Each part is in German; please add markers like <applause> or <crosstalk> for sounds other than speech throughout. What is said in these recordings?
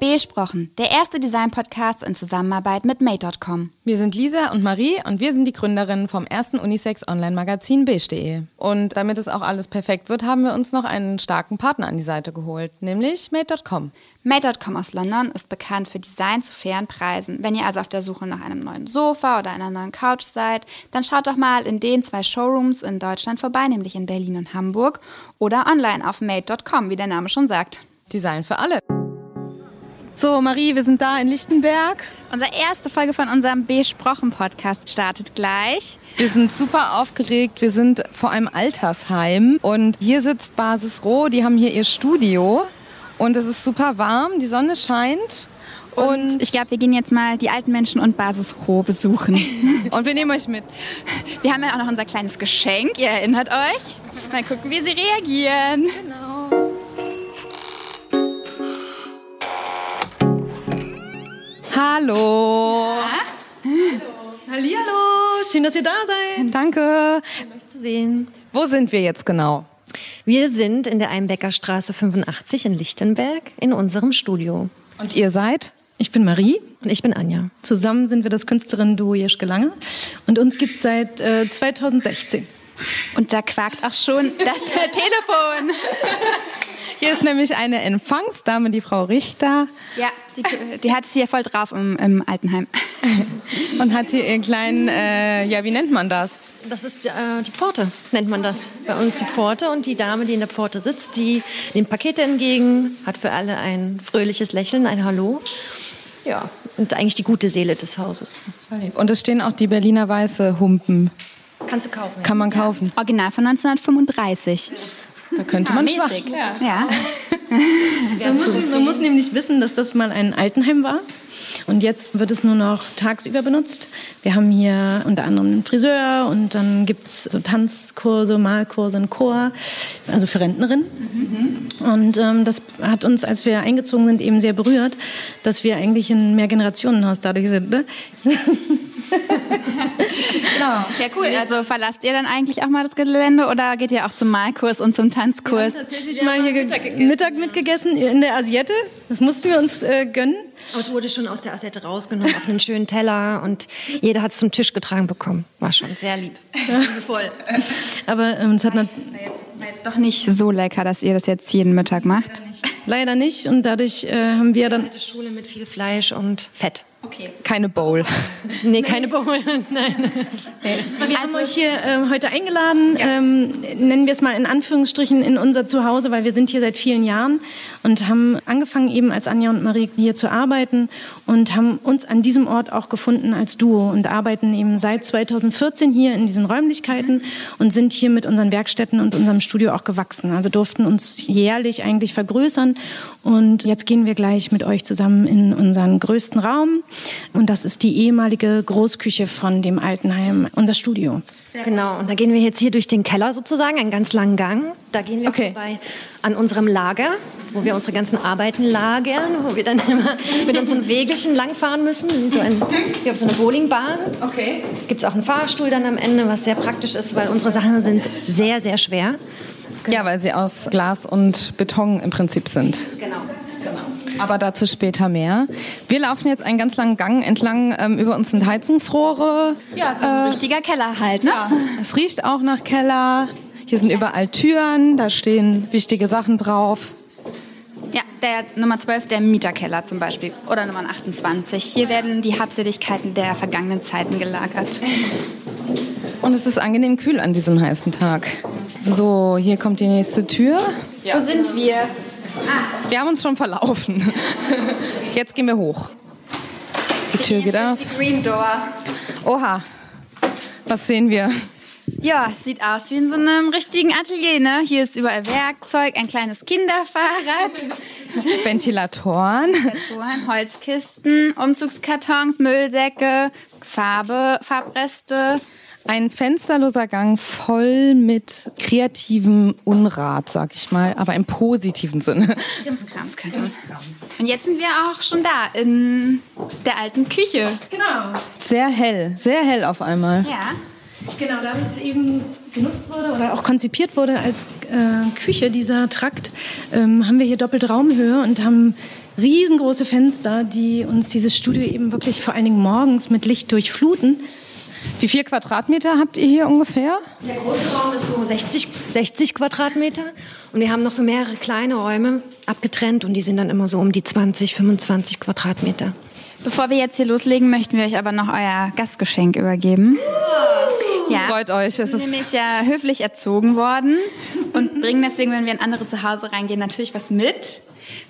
Besprochen, der erste Design-Podcast in Zusammenarbeit mit Made.com. Wir sind Lisa und Marie und wir sind die Gründerinnen vom ersten Unisex-Online-Magazin beige.de. Und damit es auch alles perfekt wird, haben wir uns noch einen starken Partner an die Seite geholt, nämlich Made.com. Made.com aus London ist bekannt für Design zu fairen Preisen. Wenn ihr also auf der Suche nach einem neuen Sofa oder einer neuen Couch seid, dann schaut doch mal in den zwei Showrooms in Deutschland vorbei, nämlich in Berlin und Hamburg oder online auf Made.com, wie der Name schon sagt. Design für alle. So, Marie, wir sind da in Lichtenberg. Unsere erste Folge von unserem Besprochen-Podcast startet gleich. Wir sind super aufgeregt. Wir sind vor einem Altersheim und hier sitzt Basis Roh. Die haben hier ihr Studio und es ist super warm. Die Sonne scheint. Und, und ich glaube, wir gehen jetzt mal die alten Menschen und Basis Roh besuchen. <laughs> und wir nehmen euch mit. Wir haben ja auch noch unser kleines Geschenk. Ihr erinnert euch? Mal gucken, wie sie reagieren. Genau. Hallo. Ja? Hallo. Hallihallo. Schön, dass ihr da seid. Danke. Schön, euch zu sehen. Wo sind wir jetzt genau? Wir sind in der Einbeckerstraße 85 in Lichtenberg in unserem Studio. Und ihr seid? Ich bin Marie. Und ich bin Anja. Zusammen sind wir das Künstlerin-Duo Jeschke Lange. Und uns gibt es seit äh, 2016. Und da quakt auch schon das <laughs> Telefon. Hier ist nämlich eine Empfangsdame, die Frau Richter. Ja, die, die hat es hier voll drauf im, im Altenheim. <laughs> Und hat hier ihren kleinen, äh, ja, wie nennt man das? Das ist äh, die Pforte, nennt man das. Bei uns die Pforte und die Dame, die in der Pforte sitzt, die nimmt Pakete entgegen, hat für alle ein fröhliches Lächeln, ein Hallo. Ja, und eigentlich die gute Seele des Hauses. Und es stehen auch die Berliner Weiße Humpen. Kannst du kaufen. Kann man kaufen. Original von 1935. Da könnte man schwach. Ja. ja. <laughs> man, muss, man muss nämlich wissen, dass das mal ein Altenheim war. Und jetzt wird es nur noch tagsüber benutzt. Wir haben hier unter anderem einen Friseur und dann gibt es so Tanzkurse, Malkurse, einen Chor, also für Rentnerinnen. Mhm. Und ähm, das hat uns, als wir eingezogen sind, eben sehr berührt, dass wir eigentlich ein Mehrgenerationenhaus dadurch sind. Ne? <laughs> <laughs> genau. Ja, cool. Also verlasst ihr dann eigentlich auch mal das Gelände oder geht ihr auch zum Malkurs und zum Tanzkurs? Wir haben tatsächlich mal hier Mittag, Mittag mitgegessen in der Asiette. Das mussten wir uns äh, gönnen. Aber es wurde schon aus der Asiette rausgenommen auf einen schönen Teller und jeder hat es zum Tisch getragen bekommen. War schon sehr lieb. <laughs> Voll. Aber ähm, es hat war jetzt, war jetzt doch nicht so lecker, dass ihr das jetzt jeden Mittag macht. Leider nicht. Leider nicht. Und dadurch äh, haben wir dann. Eine Schule mit viel Fleisch und Fett. Okay. Keine Bowl. <laughs> nee, keine Bowl. <laughs> Nein. Wir haben euch hier äh, heute eingeladen, ja. ähm, nennen wir es mal in Anführungsstrichen, in unser Zuhause, weil wir sind hier seit vielen Jahren und haben angefangen eben als Anja und Marie hier zu arbeiten und haben uns an diesem Ort auch gefunden als Duo und arbeiten eben seit 2014 hier in diesen Räumlichkeiten und sind hier mit unseren Werkstätten und unserem Studio auch gewachsen. Also durften uns jährlich eigentlich vergrößern und jetzt gehen wir gleich mit euch zusammen in unseren größten Raum und das ist die ehemalige Großküche von dem Altenheim, unser Studio. Genau, und da gehen wir jetzt hier durch den Keller sozusagen, einen ganz langen Gang. Da gehen wir okay. vorbei an unserem Lager, wo wir unsere ganzen Arbeiten lagern, wo wir dann immer mit unseren Wägelchen langfahren müssen, wie, so ein, wie auf so einer Bowlingbahn. Okay. Gibt es auch einen Fahrstuhl dann am Ende, was sehr praktisch ist, weil unsere Sachen sind sehr, sehr schwer. Genau. Ja, weil sie aus Glas und Beton im Prinzip sind. Genau. Aber dazu später mehr. Wir laufen jetzt einen ganz langen Gang entlang. Ähm, über uns sind Heizungsrohre. Ja, so ein äh, richtiger Keller halt, ne? Ja. Es riecht auch nach Keller. Hier sind überall Türen, da stehen wichtige Sachen drauf. Ja, der Nummer 12, der Mieterkeller zum Beispiel. Oder Nummer 28. Hier werden die Habseligkeiten der vergangenen Zeiten gelagert. Und es ist angenehm kühl an diesem heißen Tag. So, hier kommt die nächste Tür. Ja. Wo sind wir? Wir haben uns schon verlaufen. Jetzt gehen wir hoch. Die Tür geht auf. Die Green Door. Oha. Was sehen wir? Ja, sieht aus wie in so einem richtigen Atelier, ne? Hier ist überall Werkzeug, ein kleines Kinderfahrrad. <laughs> Ventilatoren. Ventilatoren, Holzkisten, Umzugskartons, Müllsäcke, Farbe, Farbreste. Ein fensterloser Gang voll mit kreativem Unrat, sag ich mal, aber im positiven Sinne. Krimskrams man. Und jetzt sind wir auch schon da, in der alten Küche. Genau. Sehr hell, sehr hell auf einmal. Ja. Genau, da es eben genutzt wurde oder auch konzipiert wurde als äh, Küche, dieser Trakt, ähm, haben wir hier doppelt Raumhöhe und haben riesengroße Fenster, die uns dieses Studio eben wirklich vor allen Dingen morgens mit Licht durchfluten. Wie viel Quadratmeter habt ihr hier ungefähr? Der große Raum ist so 60, 60 Quadratmeter und wir haben noch so mehrere kleine Räume abgetrennt und die sind dann immer so um die 20, 25 Quadratmeter. Bevor wir jetzt hier loslegen, möchten wir euch aber noch euer Gastgeschenk übergeben. Ja. Freut euch. Wir sind nämlich ja höflich erzogen worden und bringen deswegen, wenn wir in andere zu Hause reingehen, natürlich was mit.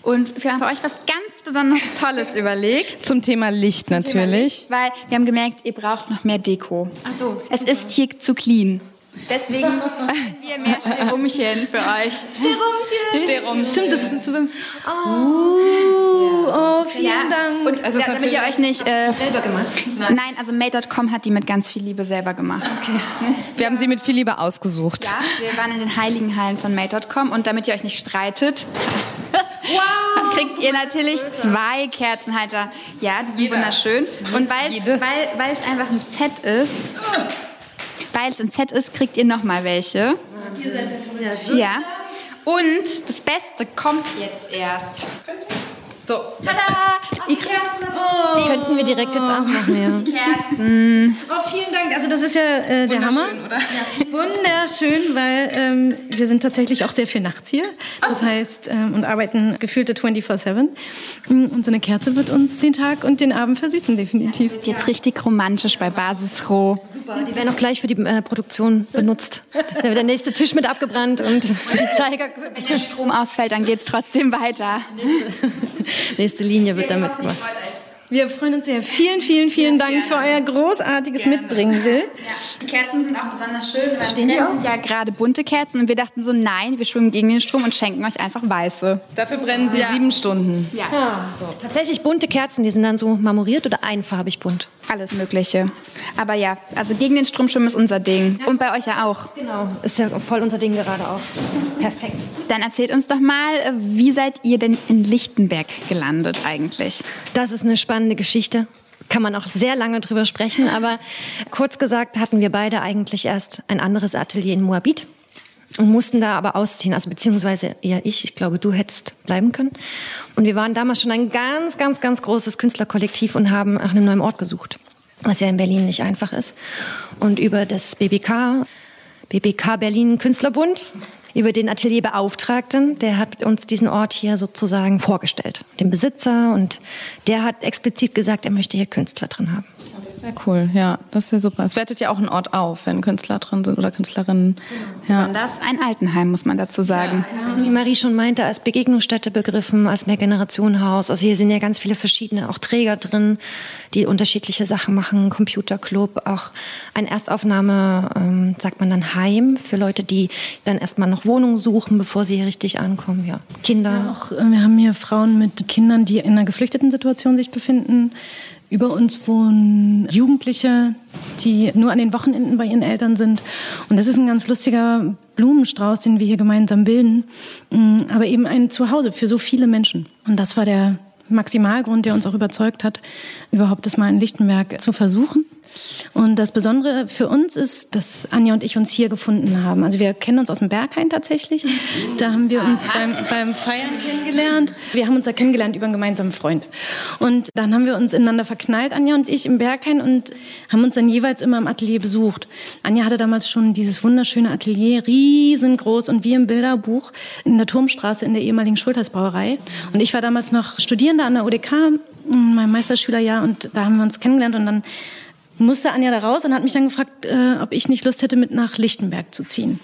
Und für euch was ganz besonders Tolles überlegt. Zum Thema Licht Zum natürlich. Thema Licht, weil wir haben gemerkt, ihr braucht noch mehr Deko. Ach so. Es ist hier zu clean. Deswegen <laughs> wir mehr Sterumchen für euch. Sterumchen. Sterumchen. Stimmt, das ist so. Oh, oh, oh vielen ja. Dank. Und also ja, damit ihr euch nicht äh, selber gemacht. Nein, Nein also Made.com hat die mit ganz viel Liebe selber gemacht. Okay. Wir haben sie mit viel Liebe ausgesucht. Ja, wir waren in den heiligen Hallen von Made.com und damit ihr euch nicht streitet. Wow, kriegt ihr natürlich zwei Kerzenhalter. Ja, die sind Jeder. wunderschön. Und weil es einfach ein Set ist, weil es ein Set ist, kriegt ihr noch mal welche. Ihr seid ja von Ja. Und das Beste kommt jetzt erst. So. Tada! Die Kerzen. Oh. Die könnten wir direkt jetzt auch machen, ja. Kerzen. Oh, vielen Dank. Also das ist ja äh, der Hammer. Oder? Ja. Wunderschön, weil ähm, wir sind tatsächlich auch sehr viel nachts hier. Das oh. heißt, ähm, und arbeiten gefühlte 24-7. Mm, und so eine Kerze wird uns den Tag und den Abend versüßen, definitiv. Jetzt richtig romantisch bei Basis Roh. Super. Die werden auch gleich für die äh, Produktion benutzt. Da wird der nächste Tisch mit abgebrannt und die Zeiger. Wenn der Strom ausfällt, dann geht es trotzdem weiter. <laughs> nächste Linie wird damit gemacht. Wir freuen uns sehr. Vielen, vielen, vielen ja, Dank gerne. für euer großartiges gerne. Mitbringsel. Ja. Die Kerzen sind auch besonders schön, weil Stehen die sind ja gerade bunte Kerzen und wir dachten so, nein, wir schwimmen gegen den Strom und schenken euch einfach weiße. Dafür brennen sie ja. sieben Stunden. Ja. ja. So. Tatsächlich bunte Kerzen, die sind dann so marmoriert oder einfarbig bunt? Alles Mögliche. Aber ja, also gegen den Strom schwimmen ist unser Ding. Und bei euch ja auch. Genau, ist ja voll unser Ding gerade auch. Perfekt. Dann erzählt uns doch mal, wie seid ihr denn in Lichtenberg gelandet eigentlich? Das ist eine spannende Geschichte kann man auch sehr lange drüber sprechen. Aber <laughs> kurz gesagt hatten wir beide eigentlich erst ein anderes Atelier in Moabit und mussten da aber ausziehen. Also beziehungsweise eher ich. Ich glaube, du hättest bleiben können. Und wir waren damals schon ein ganz, ganz, ganz großes Künstlerkollektiv und haben nach einem neuen Ort gesucht, was ja in Berlin nicht einfach ist. Und über das BBK, BBK Berlin Künstlerbund, über den Atelierbeauftragten, der hat uns diesen Ort hier sozusagen vorgestellt, den Besitzer und der hat explizit gesagt, er möchte hier Künstler drin haben. Das wäre cool, ja, das wäre super. Es wertet ja auch einen Ort auf, wenn Künstler drin sind oder Künstlerinnen. Ja. Besonders ein Altenheim, muss man dazu sagen. Ja, wie Marie schon meinte, als Begegnungsstätte begriffen, als Mehrgenerationenhaus. Also hier sind ja ganz viele verschiedene auch Träger drin, die unterschiedliche Sachen machen. Computerclub, auch ein Erstaufnahme, ähm, sagt man dann Heim, für Leute, die dann erstmal noch Wohnungen suchen, bevor sie hier richtig ankommen. Ja, Kinder. Ja, auch, äh, wir haben hier Frauen mit Kindern, die in einer geflüchteten Situation sich befinden über uns wohnen Jugendliche, die nur an den Wochenenden bei ihren Eltern sind. Und das ist ein ganz lustiger Blumenstrauß, den wir hier gemeinsam bilden, mm, aber eben ein Zuhause für so viele Menschen. Und das war der Maximalgrund, der uns auch überzeugt hat, überhaupt das mal in Lichtenberg zu versuchen. Und das Besondere für uns ist, dass Anja und ich uns hier gefunden haben. Also wir kennen uns aus dem Berghain tatsächlich. Da haben wir uns beim, beim Feiern kennengelernt. Wir haben uns da kennengelernt über einen gemeinsamen Freund. Und dann haben wir uns ineinander verknallt, Anja und ich, im Berghain und haben uns dann jeweils immer im Atelier besucht. Anja hatte damals schon dieses wunderschöne Atelier, riesengroß und wie im Bilderbuch in der Turmstraße in der ehemaligen Schultersbrauerei. Und ich war damals noch Studierende an der UDK, in meinem Meisterschülerjahr und da haben wir uns kennengelernt und dann musste Anja da raus und hat mich dann gefragt, äh, ob ich nicht Lust hätte, mit nach Lichtenberg zu ziehen.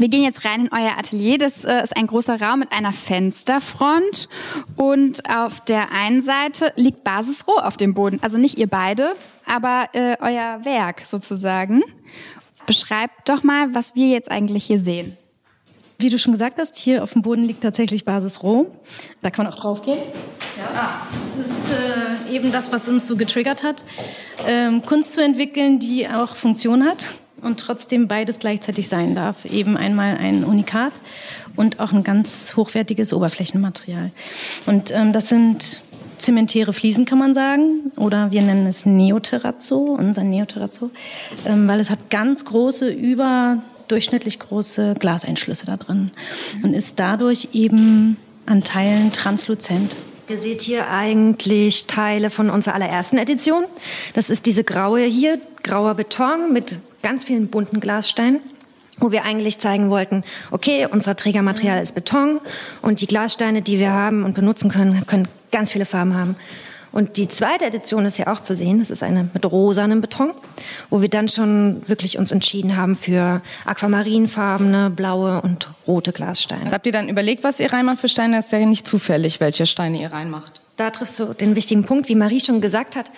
Wir gehen jetzt rein in euer Atelier. Das äh, ist ein großer Raum mit einer Fensterfront. Und auf der einen Seite liegt Basisroh auf dem Boden. Also nicht ihr beide, aber äh, euer Werk sozusagen. Beschreibt doch mal, was wir jetzt eigentlich hier sehen. Wie du schon gesagt hast, hier auf dem Boden liegt tatsächlich Basis Roh. Da kann man auch drauf gehen. Ja. Ah, das ist äh, eben das, was uns so getriggert hat, ähm, Kunst zu entwickeln, die auch Funktion hat und trotzdem beides gleichzeitig sein darf. Eben einmal ein Unikat und auch ein ganz hochwertiges Oberflächenmaterial. Und ähm, das sind zementäre Fliesen, kann man sagen. Oder wir nennen es Neoterrazzo, unser Neoterrazzo, ähm, weil es hat ganz große, über durchschnittlich große Glaseinschlüsse da drin und ist dadurch eben an Teilen transluzent. Ihr seht hier eigentlich Teile von unserer allerersten Edition. Das ist diese graue hier, grauer Beton mit ganz vielen bunten Glassteinen wo wir eigentlich zeigen wollten, okay, unser Trägermaterial ist Beton und die Glassteine, die wir haben und benutzen können, können ganz viele Farben haben. Und die zweite Edition ist ja auch zu sehen. Das ist eine mit rosanem Beton, wo wir dann schon wirklich uns entschieden haben für aquamarinfarbene, blaue und rote Glassteine. Habt ihr dann überlegt, was ihr reinmacht für Steine? Das ist ja nicht zufällig, welche Steine ihr reinmacht. Da triffst du den wichtigen Punkt. Wie Marie schon gesagt hat,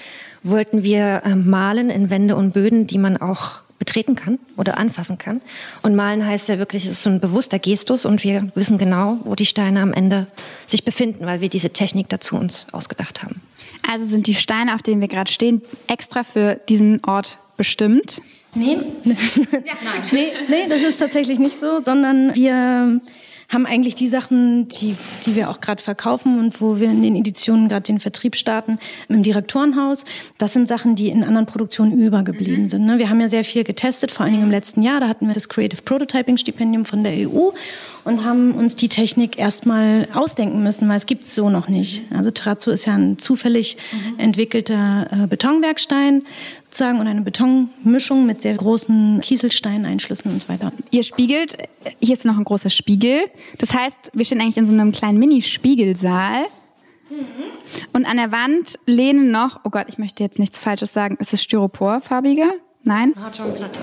wollten wir äh, malen in Wände und Böden, die man auch betreten kann oder anfassen kann. Und malen heißt ja wirklich, es ist so ein bewusster Gestus und wir wissen genau, wo die Steine am Ende sich befinden, weil wir diese Technik dazu uns ausgedacht haben. Also sind die Steine, auf denen wir gerade stehen, extra für diesen Ort bestimmt? Nee. ja, <laughs> nein. nee, nee, das ist tatsächlich nicht so, sondern wir haben eigentlich die Sachen, die, die wir auch gerade verkaufen und wo wir in den Editionen gerade den Vertrieb starten, im Direktorenhaus. Das sind Sachen, die in anderen Produktionen übergeblieben mhm. sind. Ne? Wir haben ja sehr viel getestet, vor allen Dingen im letzten Jahr. Da hatten wir das Creative Prototyping Stipendium von der EU und haben uns die Technik erstmal ausdenken müssen, weil es gibt es so noch nicht. Also Terrazzo ist ja ein zufällig mhm. entwickelter äh, Betonwerkstein sozusagen und eine Betonmischung mit sehr großen Kieselsteineinschlüssen und so weiter. Ihr spiegelt, hier ist noch ein großer Spiegel. Das heißt, wir stehen eigentlich in so einem kleinen Mini-Spiegelsaal. Mhm. Und an der Wand lehnen noch, oh Gott, ich möchte jetzt nichts Falsches sagen, ist es Styroporfarbiger? Nein? Hartschonplatte.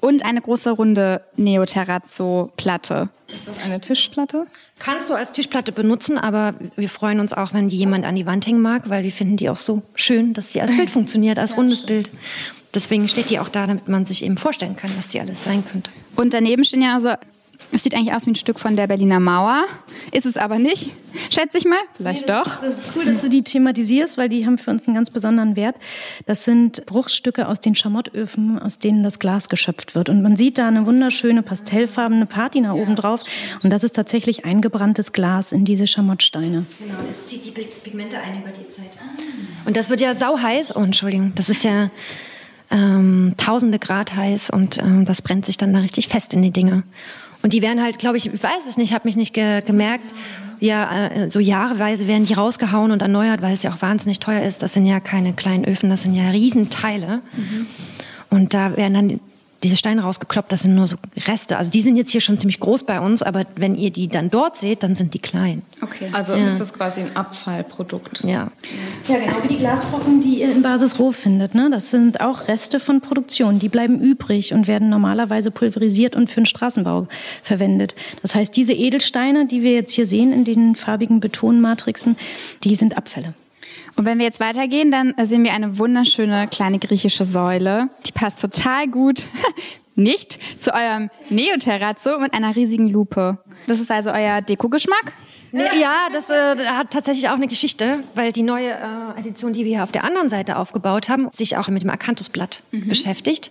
Und eine große runde Neoterrazzo-Platte. Ist das eine Tischplatte? Kannst du als Tischplatte benutzen, aber wir freuen uns auch, wenn die jemand an die Wand hängen mag, weil wir finden die auch so schön, dass sie als Bild <laughs> funktioniert, als rundes Bild. Deswegen steht die auch da, damit man sich eben vorstellen kann, was die alles sein könnte. Und daneben stehen ja also es sieht eigentlich aus wie ein Stück von der Berliner Mauer. Ist es aber nicht, schätze ich mal. Vielleicht nee, das doch. Ist, das ist cool, dass du die thematisierst, weil die haben für uns einen ganz besonderen Wert. Das sind Bruchstücke aus den Schamottöfen, aus denen das Glas geschöpft wird. Und man sieht da eine wunderschöne pastellfarbene Patina ja. oben drauf. Und das ist tatsächlich eingebranntes Glas in diese Schamottsteine. Genau, das zieht die Pigmente ein über die Zeit. Und das wird ja sauheiß. Oh, Entschuldigung, das ist ja ähm, tausende Grad heiß und ähm, das brennt sich dann da richtig fest in die Dinge. Und die werden halt, glaube ich, ich weiß es nicht, habe mich nicht ge gemerkt. Ja, äh, so jahreweise werden die rausgehauen und erneuert, weil es ja auch wahnsinnig teuer ist. Das sind ja keine kleinen Öfen, das sind ja Riesenteile. Mhm. Und da werden dann diese Steine rausgekloppt, das sind nur so Reste. Also die sind jetzt hier schon ziemlich groß bei uns, aber wenn ihr die dann dort seht, dann sind die klein. Okay. Also ja. ist das quasi ein Abfallprodukt. Ja. Ja, genau wie die Glasbrocken, die ihr in Basis Roh findet. Ne? Das sind auch Reste von Produktion. Die bleiben übrig und werden normalerweise pulverisiert und für den Straßenbau verwendet. Das heißt, diese Edelsteine, die wir jetzt hier sehen in den farbigen Betonmatrixen, die sind Abfälle. Und wenn wir jetzt weitergehen, dann sehen wir eine wunderschöne kleine griechische Säule. Die passt total gut, <laughs> nicht, zu eurem Neoterrazzo mit einer riesigen Lupe. Das ist also euer Deko-Geschmack? Ja, das äh, hat tatsächlich auch eine Geschichte, weil die neue äh, Edition, die wir hier auf der anderen Seite aufgebaut haben, sich auch mit dem Akanthusblatt mhm. beschäftigt.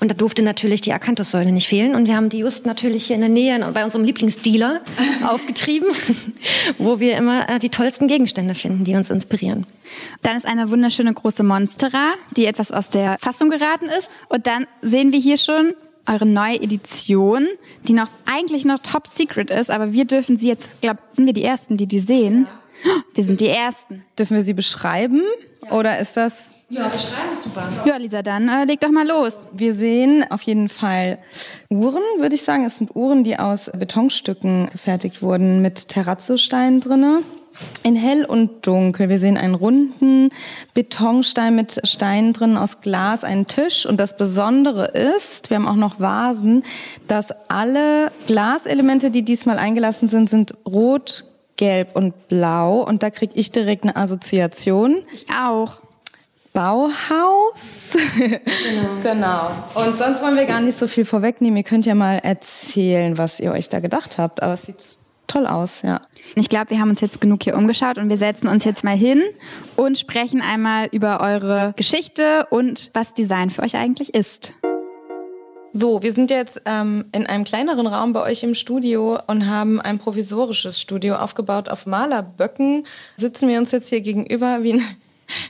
Und da durfte natürlich die Akanthussäule nicht fehlen. Und wir haben die just natürlich hier in der Nähe bei unserem Lieblingsdealer <laughs> aufgetrieben, wo wir immer äh, die tollsten Gegenstände finden, die uns inspirieren. Dann ist eine wunderschöne große Monstera, die etwas aus der Fassung geraten ist. Und dann sehen wir hier schon eure neue Edition, die noch eigentlich noch top secret ist, aber wir dürfen sie jetzt, glaube sind wir die ersten, die die sehen. <gasps> Wir sind die ersten. Dürfen wir sie beschreiben ja. oder ist das ja, beschreiben ist super. Ja, Lisa, dann äh, leg doch mal los. Wir sehen auf jeden Fall Uhren, würde ich sagen. Es sind Uhren, die aus Betonstücken gefertigt wurden mit Terrazzo-Steinen drinne in hell und dunkel. Wir sehen einen runden Betonstein mit Steinen drin aus Glas, einen Tisch. Und das Besondere ist, wir haben auch noch Vasen, dass alle Glaselemente, die diesmal eingelassen sind, sind rot, gelb und blau. Und da kriege ich direkt eine Assoziation. Ich auch. Bauhaus. Genau. <laughs> genau. Und sonst wollen wir gar nicht so viel vorwegnehmen. Ihr könnt ja mal erzählen, was ihr euch da gedacht habt. Aber es sieht toll aus, ja. Ich glaube, wir haben uns jetzt genug hier umgeschaut und wir setzen uns jetzt mal hin und sprechen einmal über eure Geschichte und was Design für euch eigentlich ist. So, wir sind jetzt ähm, in einem kleineren Raum bei euch im Studio und haben ein provisorisches Studio aufgebaut auf Malerböcken. Sitzen wir uns jetzt hier gegenüber wie ein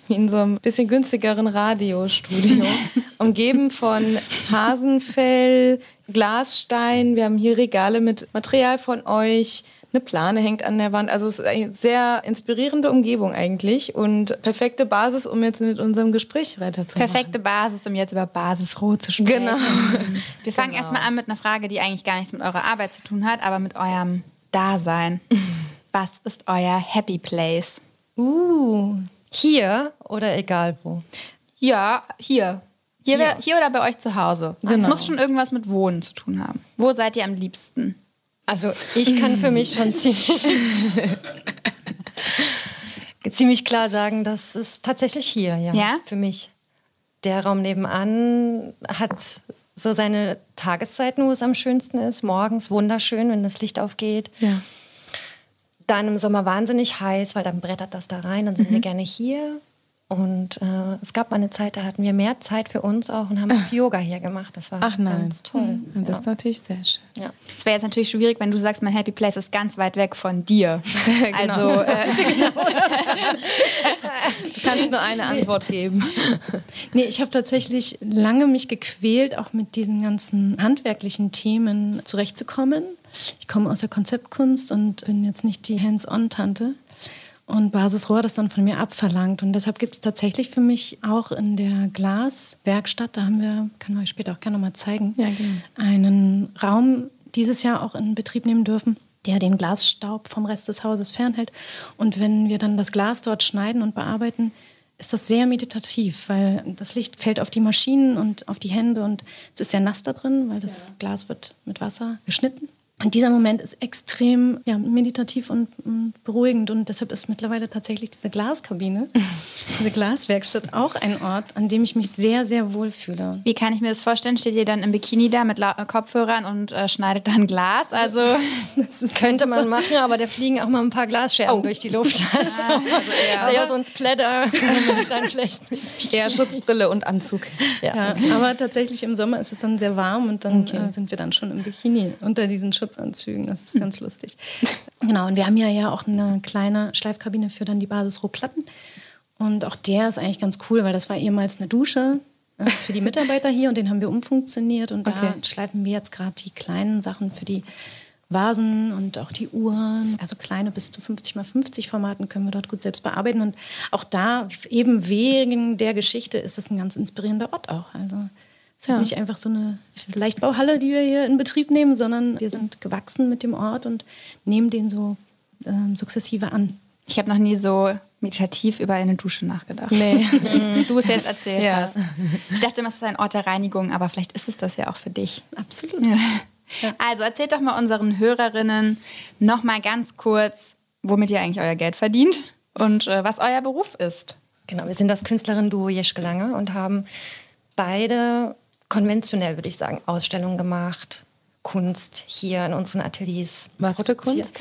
wie in so einem bisschen günstigeren Radiostudio. <laughs> Umgeben von Hasenfell, Glasstein. Wir haben hier Regale mit Material von euch. Eine Plane hängt an der Wand. Also es ist eine sehr inspirierende Umgebung eigentlich und perfekte Basis, um jetzt mit unserem Gespräch weiterzumachen. Perfekte Basis, um jetzt über Basisrot zu sprechen. Genau. <laughs> Wir fangen genau. erstmal an mit einer Frage, die eigentlich gar nichts mit eurer Arbeit zu tun hat, aber mit eurem Dasein. <laughs> Was ist euer Happy Place? Uh, hier oder egal wo? Ja, hier. Hier, wär, hier oder bei euch zu Hause. Genau. Es muss schon irgendwas mit Wohnen zu tun haben. Wo seid ihr am liebsten? Also ich kann für mich schon <laughs> ziemlich, ziemlich klar sagen, das ist tatsächlich hier, ja, ja. Für mich. Der Raum nebenan hat so seine Tageszeiten, wo es am schönsten ist. Morgens wunderschön, wenn das Licht aufgeht. Ja. Dann im Sommer wahnsinnig heiß, weil dann brettert das da rein. Dann sind mhm. wir gerne hier. Und äh, es gab mal eine Zeit, da hatten wir mehr Zeit für uns auch und haben auch Yoga hier gemacht. Das war Ach ganz toll. Mhm. Das ist natürlich sehr schön. Ja. Es wäre jetzt natürlich schwierig, wenn du sagst, mein Happy Place ist ganz weit weg von dir. <laughs> genau. Also äh, <laughs> <laughs> du kannst nur eine Antwort geben. Nee, ich habe tatsächlich lange mich gequält, auch mit diesen ganzen handwerklichen Themen zurechtzukommen. Ich komme aus der Konzeptkunst und bin jetzt nicht die Hands-on-Tante. Und Basisrohr hat das dann von mir abverlangt. Und deshalb gibt es tatsächlich für mich auch in der Glaswerkstatt, da haben wir, können wir euch später auch gerne mal zeigen, ja, genau. einen Raum dieses Jahr auch in Betrieb nehmen dürfen, der den Glasstaub vom Rest des Hauses fernhält. Und wenn wir dann das Glas dort schneiden und bearbeiten, ist das sehr meditativ, weil das Licht fällt auf die Maschinen und auf die Hände und es ist sehr nass da drin, weil das ja. Glas wird mit Wasser geschnitten. Und dieser Moment ist extrem ja, meditativ und, und, beruhigend. Und deshalb ist mittlerweile tatsächlich diese Glaskabine, <laughs> diese Glaswerkstatt auch ein Ort, an dem ich mich sehr, sehr wohl fühle. Wie kann ich mir das vorstellen? Steht ihr dann im Bikini da mit La Kopfhörern und äh, schneidet dann Glas? <laughs> Also das könnte man machen, aber da fliegen auch mal ein paar Glasscherben oh. durch die Luft. <laughs> Also, also eher, so ein Splatter. dann vielleicht eher Schutzbrille und Anzug. Ja, ja, aber tatsächlich im Sommer ist es dann sehr warm und dann okay. äh, sind wir dann schon im Bikini unter diesen Schutz Schutzanzügen. Das ist ganz lustig. <laughs> Genau, und wir haben ja, ja auch eine kleine Schleifkabine für dann die Basisrohplatten. Und auch der ist eigentlich ganz cool, weil das war ehemals eine Dusche äh, für die Mitarbeiter hier und den haben wir umfunktioniert. Und okay. da schleifen wir jetzt gerade die kleinen Sachen für die Vasen und auch die Uhren. Also kleine bis zu 50 mal 50 Formaten können wir dort gut selbst bearbeiten. Und auch da, eben wegen der Geschichte, ist es ein ganz inspirierender Ort auch. Also es ist ja. nicht einfach so eine Leichtbauhalle, die wir hier in Betrieb nehmen, sondern wir sind gewachsen mit dem Ort und nehmen den so ähm, sukzessive an. Ich habe noch nie so meditativ über eine Dusche nachgedacht. Nee. <laughs> du es jetzt erzählt ja. hast. Ich dachte immer, es ist ein Ort der Reinigung, aber vielleicht ist es das ja auch für dich. Absolut. Ja. Also erzählt doch mal unseren Hörerinnen noch mal ganz kurz, womit ihr eigentlich euer Geld verdient und äh, was euer Beruf ist. Genau, wir sind das Künstlerin-Duo Jeschke Lange und haben beide konventionell, würde ich sagen, Ausstellungen gemacht, Kunst hier in unseren Ateliers. Was für Kunst?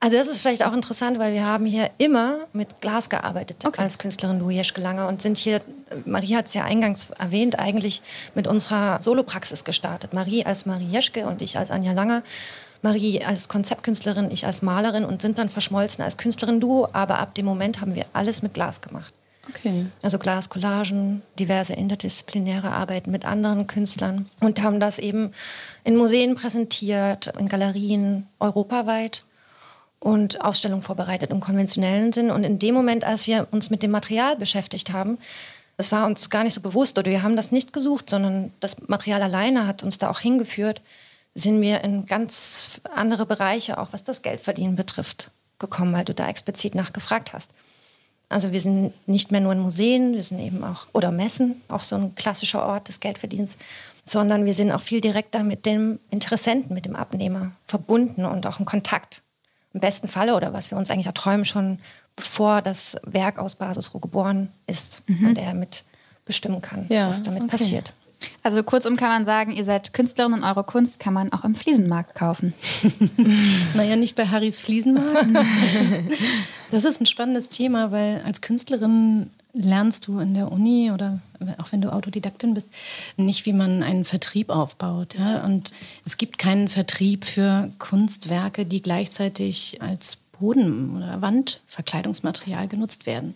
Also das ist vielleicht auch interessant, weil wir haben hier immer mit Glas gearbeitet okay. als Künstlerin Louis Jeschke Lange und sind hier, Marie hat es ja eingangs erwähnt, eigentlich mit unserer Solopraxis gestartet. Marie als Marie Jeschke und ich als Anja Lange. Marie als Konzeptkünstlerin, ich als Malerin und sind dann verschmolzen als Künstlerin-Duo, aber ab dem Moment haben wir alles mit Glas gemacht. Okay. Also Glascollagen, diverse interdisziplinäre Arbeiten mit anderen Künstlern und haben das eben in Museen präsentiert, in Galerien europaweit und Ausstellungen vorbereitet im konventionellen Sinn. Und in dem Moment, als wir uns mit dem Material beschäftigt haben, es war uns gar nicht so bewusst oder wir haben das nicht gesucht, sondern das Material alleine hat uns da auch hingeführt, sind wir in ganz andere Bereiche, auch was das Geldverdienen betrifft, gekommen, weil du da explizit nachgefragt hast. Also wir sind nicht mehr nur in Museen, wir sind eben auch, oder Messen, auch so ein klassischer Ort des Geldverdienens, sondern wir sind auch viel direkter mit dem Interessenten, mit dem Abnehmer verbunden und auch in Kontakt. Im besten Falle, oder was wir uns eigentlich erträumen, schon bevor das Werk aus Basisroh geboren ist, mhm. der mit bestimmen kann, ja, was damit okay. passiert. Also kurzum kann man sagen, ihr seid Künstlerin und eure Kunst kann man auch im Fliesenmarkt kaufen. <laughs> naja, nicht bei Harrys Fliesenmarkt. <laughs> das ist ein spannendes Thema, weil als Künstlerin lernst du in der Uni oder auch wenn du Autodidaktin bist, nicht, wie man einen Vertrieb aufbaut. Ja? Und es gibt keinen Vertrieb für Kunstwerke, die gleichzeitig als Boden- oder Wandverkleidungsmaterial genutzt werden.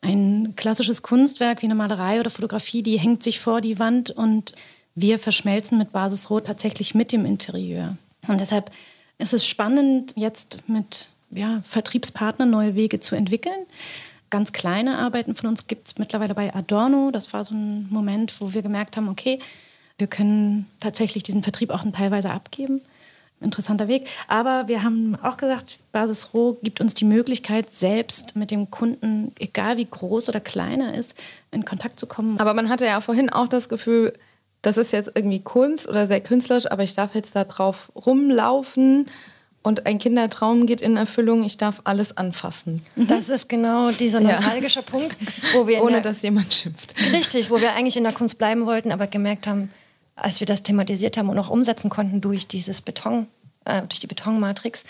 Ein klassisches Kunstwerk wie eine Malerei oder Fotografie, die hängt sich vor die Wand und wir verschmelzen mit Basisrot tatsächlich mit dem Interieur. Und deshalb ist es spannend, jetzt mit ja, Vertriebspartnern neue Wege zu entwickeln. Ganz kleine Arbeiten von uns gibt es mittlerweile bei Adorno. Das war so ein Moment, wo wir gemerkt haben, okay, wir können tatsächlich diesen Vertrieb auch teilweise abgeben. Interessanter Weg. Aber wir haben auch gesagt, Basis Roh gibt uns die Möglichkeit, selbst mit dem Kunden, egal wie groß oder klein er ist, in Kontakt zu kommen. Aber man hatte ja vorhin auch das Gefühl, das ist jetzt irgendwie Kunst oder sehr künstlerisch, aber ich darf jetzt da drauf rumlaufen und ein Kindertraum geht in Erfüllung, ich darf alles anfassen. Mhm. Das ist genau dieser neuralgische ja. Punkt, wo wir. Ohne der, dass jemand schimpft. Richtig, wo wir eigentlich in der Kunst bleiben wollten, aber gemerkt haben, als wir das thematisiert haben und auch umsetzen konnten durch dieses Beton, äh, durch die Betonmatrix,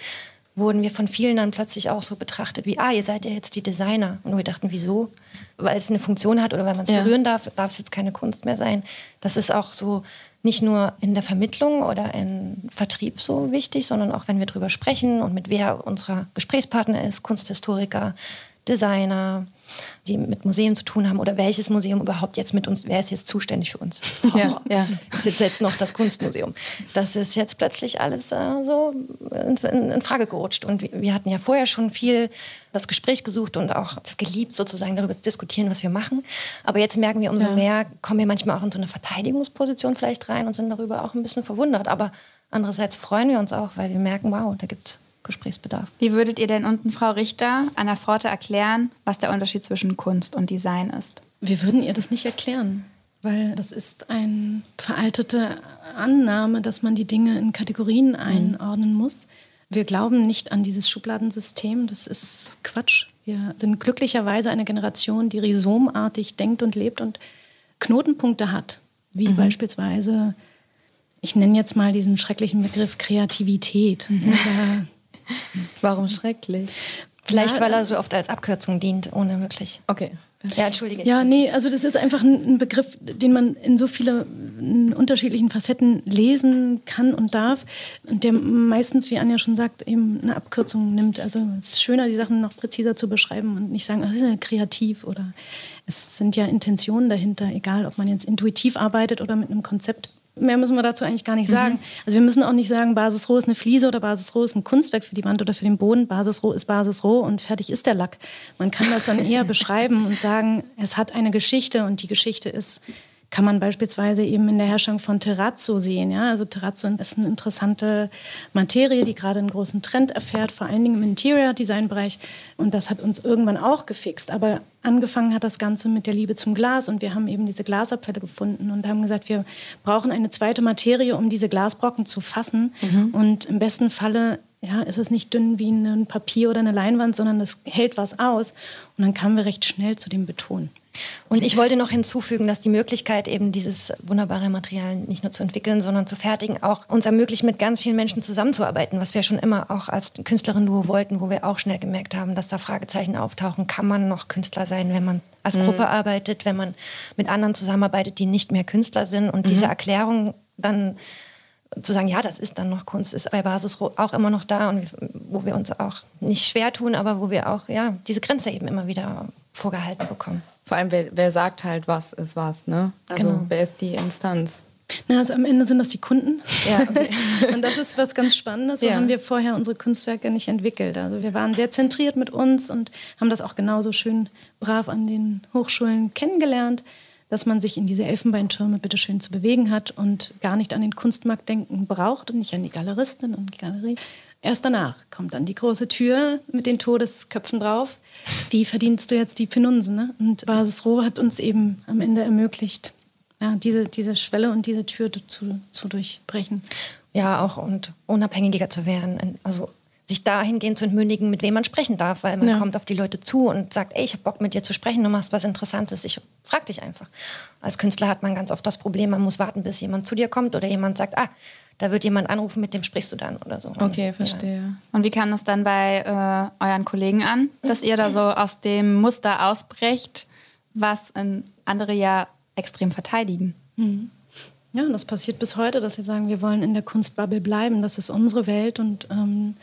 wurden wir von vielen dann plötzlich auch so betrachtet wie, ah, ihr seid ja jetzt die Designer. Und wir dachten, wieso? Weil es eine Funktion hat oder weil man es ja. berühren darf, darf es jetzt keine Kunst mehr sein. Das ist auch so nicht nur in der Vermittlung oder im Vertrieb so wichtig, sondern auch wenn wir darüber sprechen und mit wer unser Gesprächspartner ist, Kunsthistoriker, Designer, die mit Museen zu tun haben oder welches Museum überhaupt jetzt mit uns, wer ist jetzt zuständig für uns? <laughs> Ja, ja. Ist jetzt, jetzt noch das Kunstmuseum. Das ist jetzt plötzlich alles äh, so in, in, Frage gerutscht. Und wir, wir, hatten ja vorher schon viel das Gespräch gesucht und auch es geliebt, sozusagen darüber zu diskutieren, was wir machen. Aber jetzt merken wir umso ja. mehr, kommen wir manchmal auch in so eine Verteidigungsposition vielleicht rein und sind darüber auch ein bisschen verwundert. Aber andererseits freuen wir uns auch, weil wir merken, wow, da gibt es Gesprächsbedarf. Wie würdet ihr denn unten, Frau Richter, an der Pforte erklären, was der Unterschied zwischen Kunst und Design ist? Wir würden ihr das nicht erklären, weil das ist eine veraltete Annahme, dass man die Dinge in Kategorien mhm. einordnen muss. Wir glauben nicht an dieses Schubladensystem, das ist Quatsch. Wir sind glücklicherweise eine Generation, die rhizomartig denkt und lebt und Knotenpunkte hat, wie mhm. beispielsweise ich nenne jetzt mal diesen schrecklichen Begriff Kreativität. Mhm. Warum schrecklich? Vielleicht, weil er so oft als Abkürzung dient, ohne wirklich. Okay. Ja, entschuldige. Ja, nee, also das ist einfach ein Begriff, den man in so vielen unterschiedlichen Facetten lesen kann und darf und der meistens, wie Anja schon sagt, eben eine Abkürzung nimmt. Also es ist schöner, die Sachen noch präziser zu beschreiben und nicht sagen, das ist ja kreativ oder es sind ja Intentionen dahinter, egal ob man jetzt intuitiv arbeitet oder mit einem Konzept. Mehr müssen wir dazu eigentlich gar nicht sagen. Mhm. Also wir müssen auch nicht sagen, Basisroh ist eine Fliese oder Basisroh ist ein Kunstwerk für die Wand oder für den Boden. Basisroh ist Basisroh und fertig ist der Lack. Man kann das dann eher <laughs> beschreiben und sagen, es hat eine Geschichte und die Geschichte ist kann man beispielsweise eben in der Herstellung von Terrazzo sehen. Ja? Also Terrazzo ist eine interessante Materie, die gerade einen großen Trend erfährt, vor allen Dingen im Interior-Design-Bereich. Und das hat uns irgendwann auch gefixt. Aber angefangen hat das Ganze mit der Liebe zum Glas und wir haben eben diese Glasabfälle gefunden und haben gesagt, wir brauchen eine zweite Materie, um diese Glasbrocken zu fassen. Mhm. Und im besten Falle ja, ist es nicht dünn wie ein Papier oder eine Leinwand, sondern es hält was aus. Und dann kamen wir recht schnell zu dem Beton. Und ich wollte noch hinzufügen, dass die Möglichkeit, eben dieses wunderbare Material nicht nur zu entwickeln, sondern zu fertigen, auch uns ermöglicht, mit ganz vielen Menschen zusammenzuarbeiten, was wir schon immer auch als Künstlerin nur wollten, wo wir auch schnell gemerkt haben, dass da Fragezeichen auftauchen. Kann man noch Künstler sein, wenn man als mhm. Gruppe arbeitet, wenn man mit anderen zusammenarbeitet, die nicht mehr Künstler sind? Und mhm. diese Erklärung dann zu sagen, ja, das ist dann noch Kunst, ist bei Basis auch immer noch da und wo wir uns auch nicht schwer tun, aber wo wir auch ja, diese Grenze eben immer wieder vorgehalten bekommen. Vor allem, wer, wer sagt halt, was ist was, ne? Also genau. wer ist die Instanz? Na, also am Ende sind das die Kunden. Ja, okay. <laughs> und das ist was ganz Spannendes. So ja. haben wir vorher unsere Kunstwerke nicht entwickelt. Also wir waren sehr zentriert mit uns und haben das auch genauso schön brav an den Hochschulen kennengelernt, dass man sich in diese Elfenbeintürme bitteschön zu bewegen hat und gar nicht an den Kunstmarkt denken braucht und nicht an die Galeristin und die Galerie. Erst danach kommt dann die große Tür mit den Todesköpfen drauf wie verdienst du jetzt die Penunsen? Ne? Und Basis Roh hat uns eben am Ende ermöglicht, ja, diese, diese Schwelle und diese Tür zu, zu durchbrechen. Ja, auch und unabhängiger zu werden. Also sich dahingehend zu entmündigen, mit wem man sprechen darf, weil man ja. kommt auf die Leute zu und sagt, ey, ich habe Bock mit dir zu sprechen, du machst was Interessantes, ich frag dich einfach. Als Künstler hat man ganz oft das Problem, man muss warten, bis jemand zu dir kommt oder jemand sagt, ah, da wird jemand anrufen, mit dem sprichst du dann oder so. Okay, verstehe. Ja. Und wie kam das dann bei äh, euren Kollegen an, dass ihr da so <clears throat> aus dem Muster ausbrecht, was andere ja extrem verteidigen? Mhm. Ja, das passiert bis heute, dass sie sagen, wir wollen in der Kunstbubble bleiben. Das ist unsere Welt und ähm,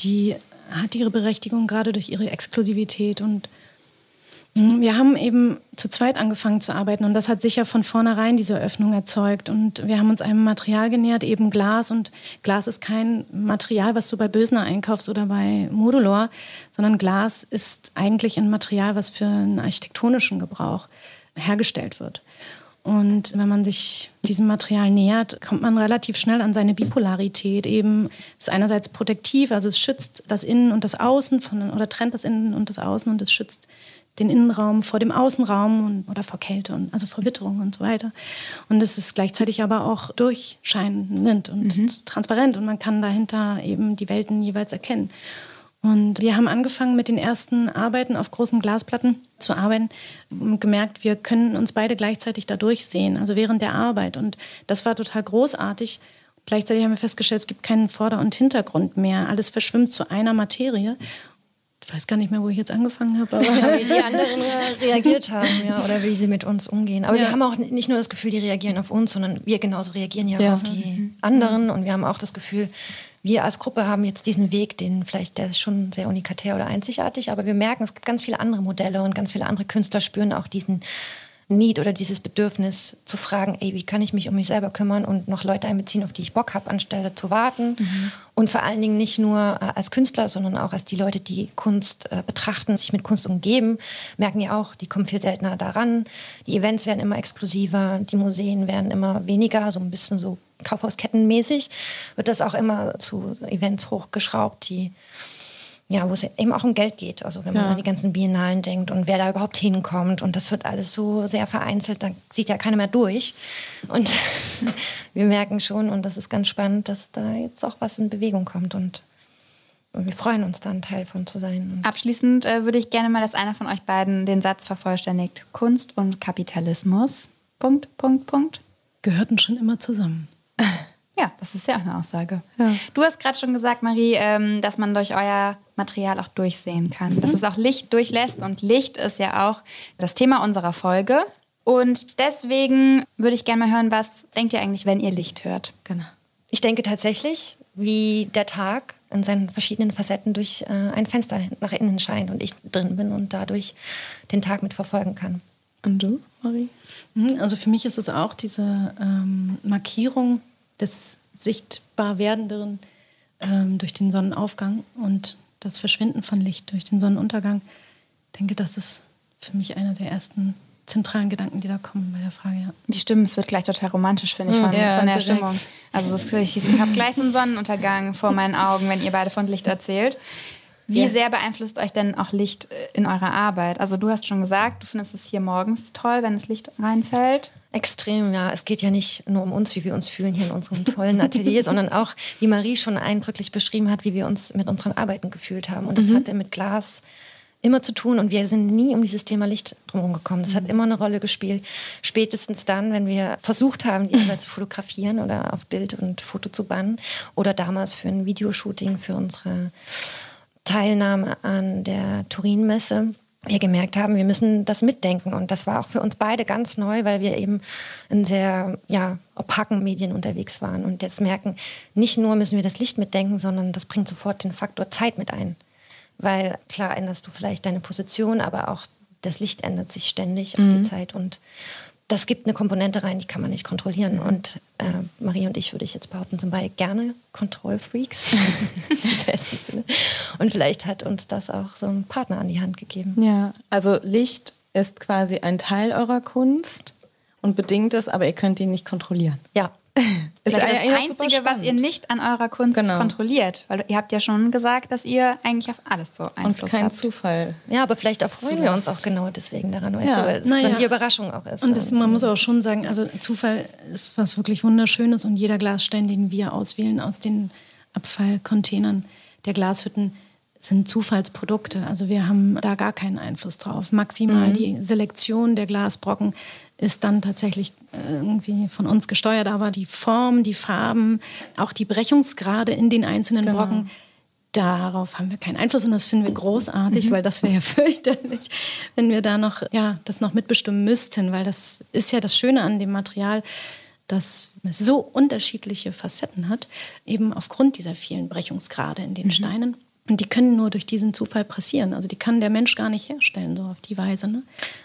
die hat ihre Berechtigung gerade durch ihre Exklusivität und wir haben eben zu zweit angefangen zu arbeiten und das hat sicher von vornherein diese Öffnung erzeugt. Und wir haben uns einem Material genähert, eben Glas. Und Glas ist kein Material, was du bei Bösner einkaufst oder bei Modulor, sondern Glas ist eigentlich ein Material, was für einen architektonischen Gebrauch hergestellt wird. Und wenn man sich diesem Material nähert, kommt man relativ schnell an seine Bipolarität. Eben ist einerseits protektiv, also es schützt das Innen und das Außen von, oder trennt das Innen und das Außen und es schützt den Innenraum vor dem Außenraum und, oder vor Kälte und also vor Witterung und so weiter. Und es ist gleichzeitig aber auch durchscheinend und mhm. transparent und man kann dahinter eben die Welten jeweils erkennen. Und wir haben angefangen mit den ersten Arbeiten auf großen Glasplatten zu arbeiten und gemerkt, wir können uns beide gleichzeitig da durchsehen, also während der Arbeit. Und das war total großartig. Gleichzeitig haben wir festgestellt, es gibt keinen Vorder- und Hintergrund mehr. Alles verschwimmt zu einer Materie. Ich weiß gar nicht mehr, wo ich jetzt angefangen habe. Aber ja, wie die anderen reagiert haben, ja, oder wie sie mit uns umgehen. Aber ja. wir haben auch nicht nur das Gefühl, die reagieren auf uns, sondern wir genauso reagieren ja, ja. auf die mhm. anderen. Und wir haben auch das Gefühl, wir als Gruppe haben jetzt diesen Weg, den vielleicht, der ist schon sehr unikatär oder einzigartig, aber wir merken, es gibt ganz viele andere Modelle und ganz viele andere Künstler spüren auch diesen Need oder dieses Bedürfnis zu fragen, ey, wie kann ich mich um mich selber kümmern und noch Leute einbeziehen, auf die ich Bock habe, anstelle zu warten. Mhm. Und vor allen Dingen nicht nur äh, als Künstler, sondern auch als die Leute, die Kunst äh, betrachten, sich mit Kunst umgeben, merken ja auch, die kommen viel seltener daran. Die Events werden immer exklusiver, die Museen werden immer weniger, so ein bisschen so Kaufhauskettenmäßig wird das auch immer zu Events hochgeschraubt, die ja, wo es eben auch um Geld geht. Also wenn man ja. an die ganzen Biennalen denkt und wer da überhaupt hinkommt und das wird alles so sehr vereinzelt, da sieht ja keiner mehr durch. Und <laughs> wir merken schon, und das ist ganz spannend, dass da jetzt auch was in Bewegung kommt und, und wir freuen uns da ein Teil von zu sein. Und Abschließend äh, würde ich gerne mal, dass einer von euch beiden den Satz vervollständigt. Kunst und Kapitalismus. Punkt, Punkt, Punkt. Gehörten schon immer zusammen. <laughs> Ja, das ist ja auch eine Aussage. Ja. Du hast gerade schon gesagt, Marie, ähm, dass man durch euer Material auch durchsehen kann, mhm. dass es auch Licht durchlässt. Und Licht ist ja auch das Thema unserer Folge. Und deswegen würde ich gerne mal hören, was denkt ihr eigentlich, wenn ihr Licht hört? Genau. Ich denke tatsächlich, wie der Tag in seinen verschiedenen Facetten durch äh, ein Fenster nach innen scheint und ich drin bin und dadurch den Tag mit verfolgen kann. Und du, Marie? Mhm, also für mich ist es auch diese ähm, Markierung des sichtbar werdenderen ähm, durch den Sonnenaufgang und das Verschwinden von Licht durch den Sonnenuntergang. Ich denke, das ist für mich einer der ersten zentralen Gedanken, die da kommen bei der Frage. Ja. Die Stimme, es wird gleich total romantisch, finde ich, von, ja, von der direkt. Stimmung. Also ich, ich habe gleich so einen Sonnenuntergang vor meinen Augen, wenn ihr beide von Licht erzählt. Wie ja. sehr beeinflusst euch denn auch Licht äh, in eurer Arbeit? Also du hast schon gesagt, du findest es hier morgens toll, wenn das Licht reinfällt. Extrem, ja. Es geht ja nicht nur um uns, wie wir uns fühlen hier in unserem tollen Atelier, <laughs> sondern auch, wie Marie schon eindrücklich beschrieben hat, wie wir uns mit unseren Arbeiten gefühlt haben. Und das mhm. hatte mit Glas immer zu tun und wir sind nie um dieses Thema Licht drumherum gekommen. Das mhm. hat immer eine Rolle gespielt. Spätestens dann, wenn wir versucht haben, die Arbeit zu fotografieren oder auf Bild und Foto zu bannen oder damals für ein Videoshooting für unsere Teilnahme an der Turin-Messe wir gemerkt haben, wir müssen das mitdenken. Und das war auch für uns beide ganz neu, weil wir eben in sehr ja, opaken Medien unterwegs waren. Und jetzt merken, nicht nur müssen wir das Licht mitdenken, sondern das bringt sofort den Faktor Zeit mit ein. Weil klar änderst du vielleicht deine Position, aber auch das Licht ändert sich ständig, auch mhm. die Zeit. Und das gibt eine Komponente rein, die kann man nicht kontrollieren. Und äh, Marie und ich, würde ich jetzt behaupten, sind beide gerne Kontrollfreaks. <laughs> Und vielleicht hat uns das auch so ein Partner an die Hand gegeben. Ja, also Licht ist quasi ein Teil eurer Kunst und bedingt es, aber ihr könnt ihn nicht kontrollieren. Ja, <laughs> ist das, das Einzige, was ihr nicht an eurer Kunst genau. kontrolliert. Weil ihr habt ja schon gesagt, dass ihr eigentlich auf alles so Einfluss Und kein habt. Zufall. Ja, aber vielleicht freuen wir uns auch genau deswegen daran, weißt ja. du, weil es naja. dann die Überraschung auch ist. Und das, man muss auch schon sagen, also Zufall ist was wirklich Wunderschönes und jeder Glasstein, den wir auswählen aus den Abfallcontainern der Glashütten, sind Zufallsprodukte. Also wir haben da gar keinen Einfluss drauf. Maximal mhm. die Selektion der Glasbrocken ist dann tatsächlich äh, irgendwie von uns gesteuert, aber die Form, die Farben, auch die Brechungsgrade in den einzelnen genau. Brocken, darauf haben wir keinen Einfluss und das finden wir großartig, mhm. weil das wäre <laughs> ja fürchterlich, wenn wir da noch, ja, das noch mitbestimmen müssten, weil das ist ja das Schöne an dem Material, dass es so unterschiedliche Facetten hat, eben aufgrund dieser vielen Brechungsgrade in den mhm. Steinen. Und die können nur durch diesen Zufall passieren. Also die kann der Mensch gar nicht herstellen, so auf die Weise. Ne?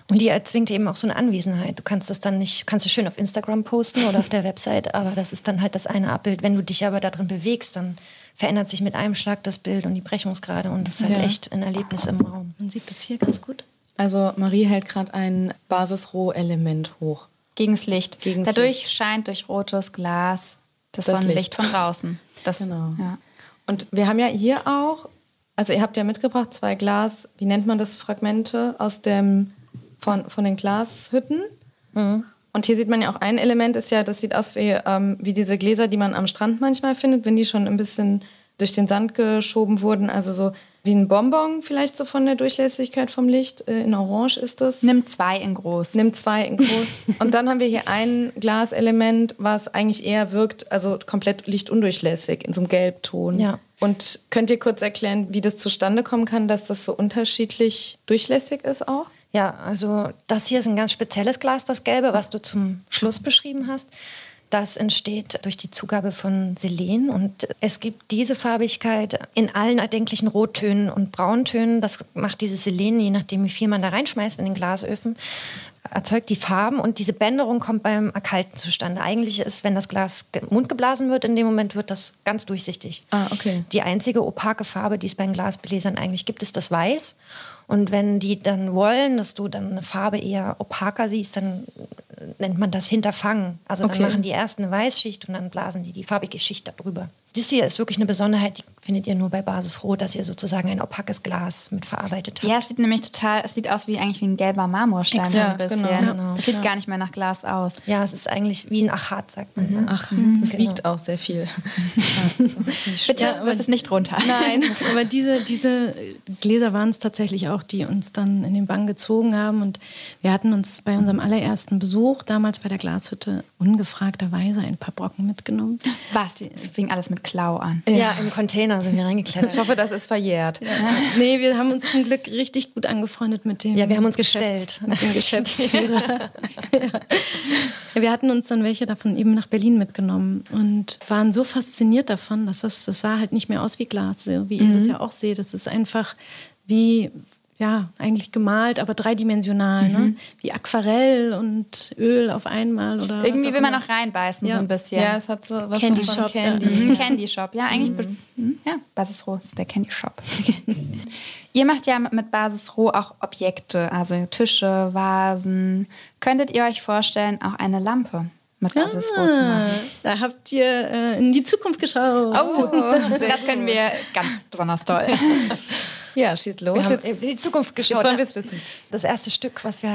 Und die erzwingt eben auch so eine Anwesenheit. Du kannst das dann nicht, kannst du schön auf Instagram posten oder auf der Website, aber das ist dann halt das eine Abbild. Wenn du dich aber darin bewegst, dann verändert sich mit einem Schlag das Bild und die Brechungsgrade und das ist halt ja. echt ein Erlebnis im Raum. Man sieht das hier ganz gut. Also Marie hält gerade ein Basisrohelement hoch. Gegens Licht. Gegens Dadurch Licht. scheint durch rotes Glas das, das Sonnenlicht Licht. von draußen. Das, genau. Ja. Und wir haben ja hier auch, also ihr habt ja mitgebracht zwei Glas, wie nennt man das, Fragmente aus dem, von, von den Glashütten. Mhm. Und hier sieht man ja auch ein Element, ist ja, das sieht aus wie, ähm, wie diese Gläser, die man am Strand manchmal findet, wenn die schon ein bisschen durch den Sand geschoben wurden. Also so wie ein Bonbon vielleicht so von der Durchlässigkeit vom Licht. Äh, in Orange ist das. Nimm zwei in groß. Nimm zwei in groß. Und dann haben wir hier ein Glaselement, was eigentlich eher wirkt, also komplett lichtundurchlässig, in so einem Gelbton. Ja. Und könnt ihr kurz erklären, wie das zustande kommen kann, dass das so unterschiedlich durchlässig ist auch? Ja, also das hier ist ein ganz spezielles Glas, das Gelbe, was du zum Schluss beschrieben hast. Das entsteht durch die Zugabe von Selen und es gibt diese Farbigkeit in allen erdenklichen Rottönen und Brauntönen. Das macht dieses Selen, je nachdem wie viel man da reinschmeißt in den Glasöfen, erzeugt die Farben und diese Bänderung kommt beim Erkalten zustande. Eigentlich ist, wenn das Glas mundgeblasen wird, in dem Moment wird das ganz durchsichtig. Ah, okay. Die einzige opake Farbe, die es bei den Glasbläsern eigentlich gibt, ist das Weiß. Und wenn die dann wollen, dass du dann eine Farbe eher opaker siehst, dann nennt man das Hinterfangen. Also dann okay. machen die erst eine Weißschicht und dann blasen die die farbige Schicht darüber. Das hier ist wirklich eine Besonderheit, die findet ihr nur bei Basis Rot, dass ihr sozusagen ein opakes Glas mit verarbeitet habt. Ja, es sieht nämlich total, es sieht aus wie eigentlich wie ein gelber Marmorstein Exakt, so ein bisschen. Genau, genau. Es sieht ja. gar nicht mehr nach Glas aus. Ja, es ist eigentlich wie ein Achat, sagt man. Ne? Ach, mhm. es genau. wiegt auch sehr viel. <laughs> ja, Bitte ja, wirf es nicht runter. Nein, <laughs> aber diese, diese Gläser waren es tatsächlich auch, die uns dann in den Bann gezogen haben. Und wir hatten uns bei unserem allerersten Besuch, damals bei der Glashütte, ungefragterweise ein paar Brocken mitgenommen. Was? Es fing alles mit Klau an. Ja, ja im Container sind wir reingeklettert. Ich hoffe, das ist verjährt. Ja. Nee, wir haben uns zum Glück richtig gut angefreundet mit dem. Ja, wir haben uns gestellt. Mit dem Geschäftsführer. <laughs> ja. Wir hatten uns dann welche davon eben nach Berlin mitgenommen und waren so fasziniert davon, dass das, das sah halt nicht mehr aus wie Glas, wie mhm. ihr das ja auch seht. Das ist einfach wie ja, eigentlich gemalt, aber dreidimensional, ne? mhm. ne? wie Aquarell und Öl auf einmal. Oder Irgendwie will man noch reinbeißen, ja. so ein bisschen. Ja, es hat so was Candy Shop. Candy. Ja. Mhm. <laughs> Candy Shop, ja, eigentlich. Mhm. Ja, Basis Roh ist der Candy Shop. <laughs> ihr macht ja mit Basis Roh auch Objekte, also Tische, Vasen. Könntet ihr euch vorstellen, auch eine Lampe? mit Basis ah, Roh zu machen. Da habt ihr äh, in die Zukunft geschaut. Oh, <laughs> das können wir ganz besonders toll. Ja, schießt los. Wir in die Zukunft geschaut. Jetzt wollen wir es wissen. Das erste Stück, was wir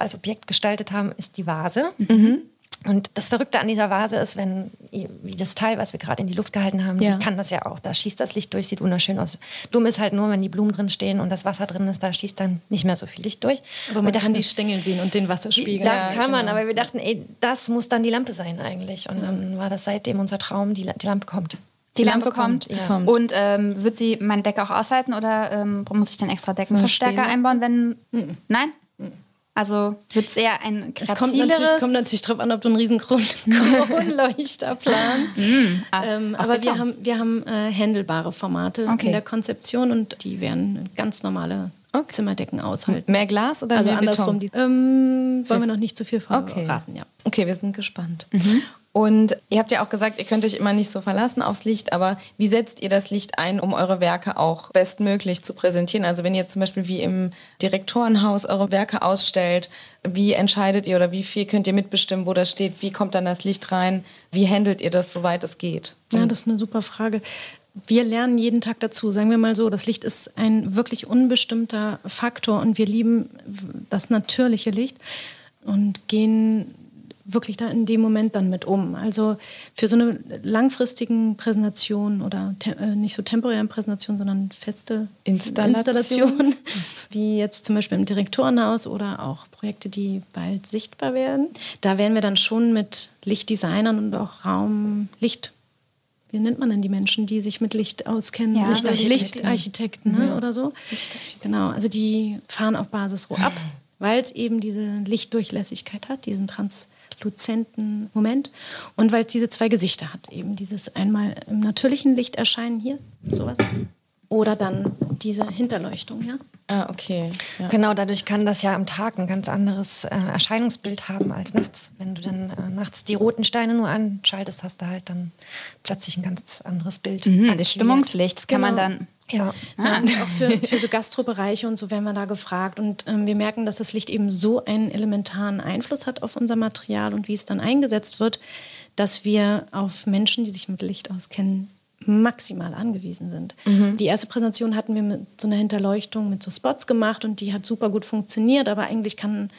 als Objekt gestaltet haben, ist die Vase. Mhm. Und das Verrückte an dieser Vase ist, wenn, wie das Teil, was wir gerade in die Luft gehalten haben, ja. kann das ja auch. Da schießt das Licht durch, sieht wunderschön aus. Dumm ist halt nur, wenn die Blumen drin stehen und das Wasser drin ist, da schießt dann nicht mehr so viel Licht durch. Aber man dachten, kann die Stängel sehen und den Wasserspiegel. Das ja, kann man, genau. aber wir dachten, ey, das muss dann die Lampe sein eigentlich. Und dann war das seitdem unser Traum, die, die Lampe kommt. Die, Lampe, Lampe kommt. kommt. Ja. Und ähm, wird sie meine Decke auch aushalten oder ähm, muss ich dann extra Deckenverstärker einbauen, wenn. Mhm. Nein? Mhm. Also wird es eher ein Es kommt natürlich, kommt natürlich drauf an, ob du einen riesen <laughs> Kronleuchter planst. Mm, ähm, aber wir haben, wir haben äh, händelbare Formate okay. in der Konzeption und die werden ganz normale okay. Zimmerdecken aushalten. Mehr Glas oder also mehr andersrum? Die, ähm, wollen wir noch nicht zu viel verraten, okay. ja. Okay, wir sind gespannt. Mhm. Und ihr habt ja auch gesagt, ihr könnt euch immer nicht so verlassen aufs Licht, aber wie setzt ihr das Licht ein, um eure Werke auch bestmöglich zu präsentieren? Also wenn ihr jetzt zum Beispiel wie im Direktorenhaus eure Werke ausstellt, wie entscheidet ihr oder wie viel könnt ihr mitbestimmen, wo das steht? Wie kommt dann das Licht rein? Wie handelt ihr das, soweit es geht? Ja, das ist eine super Frage. Wir lernen jeden Tag dazu, sagen wir mal so. Das Licht ist ein wirklich unbestimmter Faktor und wir lieben das natürliche Licht und gehen wirklich da in dem Moment dann mit um. Also für so eine langfristigen Präsentation oder äh, nicht so temporären Präsentation, sondern feste Installation. Installation, wie jetzt zum Beispiel im Direktorenhaus oder auch Projekte, die bald sichtbar werden. Da werden wir dann schon mit Lichtdesignern und auch Raumlicht wie nennt man denn die Menschen, die sich mit Licht auskennen? Ja, Lichtarchitekten, Lichtarchitekten ne, ja. oder so. Genau, also die fahren auf Basis Roh ab, weil es eben diese Lichtdurchlässigkeit hat, diesen Trans luzenten Moment. Und weil es diese zwei Gesichter hat, eben dieses einmal im natürlichen Licht erscheinen hier, sowas. oder dann diese Hinterleuchtung, ja. Ah, okay. Ja. Genau, dadurch kann das ja am Tag ein ganz anderes äh, Erscheinungsbild haben als nachts. Wenn du dann äh, nachts die roten Steine nur anschaltest, hast du halt dann plötzlich ein ganz anderes Bild. Mhm, das Stimmungslicht, das kann genau. man dann. Ja, ah. und auch für, für so Gastrobereiche und so werden wir da gefragt. Und ähm, wir merken, dass das Licht eben so einen elementaren Einfluss hat auf unser Material und wie es dann eingesetzt wird, dass wir auf Menschen, die sich mit Licht auskennen, maximal angewiesen sind. Mhm. Die erste Präsentation hatten wir mit so einer Hinterleuchtung mit so Spots gemacht und die hat super gut funktioniert, aber eigentlich kann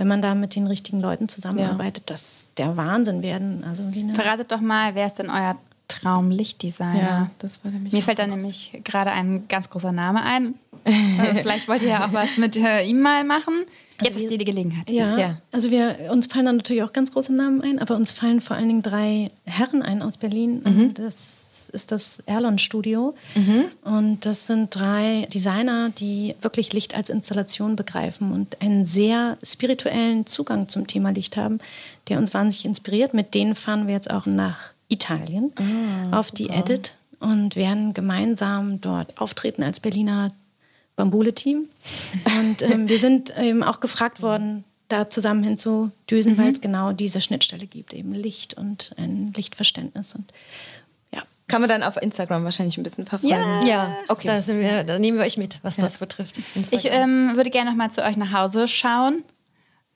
wenn man da mit den richtigen Leuten zusammenarbeitet, ja. das der Wahnsinn werden. Also Verratet doch mal, wer ist denn euer Traumlichtdesigner? Ja, das war nämlich Mir fällt da nämlich gerade ein ganz großer Name ein. <laughs> Also vielleicht wollt ihr ja auch was mit äh, ihm mal machen. Also Jetzt ist die, die Gelegenheit. Ja, ja, also wir, uns fallen dann natürlich auch ganz große Namen ein, aber uns fallen vor allen Dingen drei Herren ein aus Berlin. Mhm. Das ist das Erlon Studio. Mhm. Und das sind drei Designer, die wirklich Licht als Installation begreifen und einen sehr spirituellen Zugang zum Thema Licht haben, der uns wahnsinnig inspiriert. Mit denen fahren wir jetzt auch nach Italien ah, auf die Edit und werden gemeinsam dort auftreten als Berliner Bambule-Team. <laughs> Und ähm, wir sind eben auch gefragt worden, da zusammen hinzudüsen, mhm. weil es genau diese Schnittstelle gibt, eben Licht und ein Lichtverständnis. Und kann man dann auf Instagram wahrscheinlich ein bisschen verfolgen. Ja, ja. okay. Da, wir, da, nehmen wir euch mit, was ja. das betrifft. Instagram. Ich ähm, würde gerne noch mal zu euch nach Hause schauen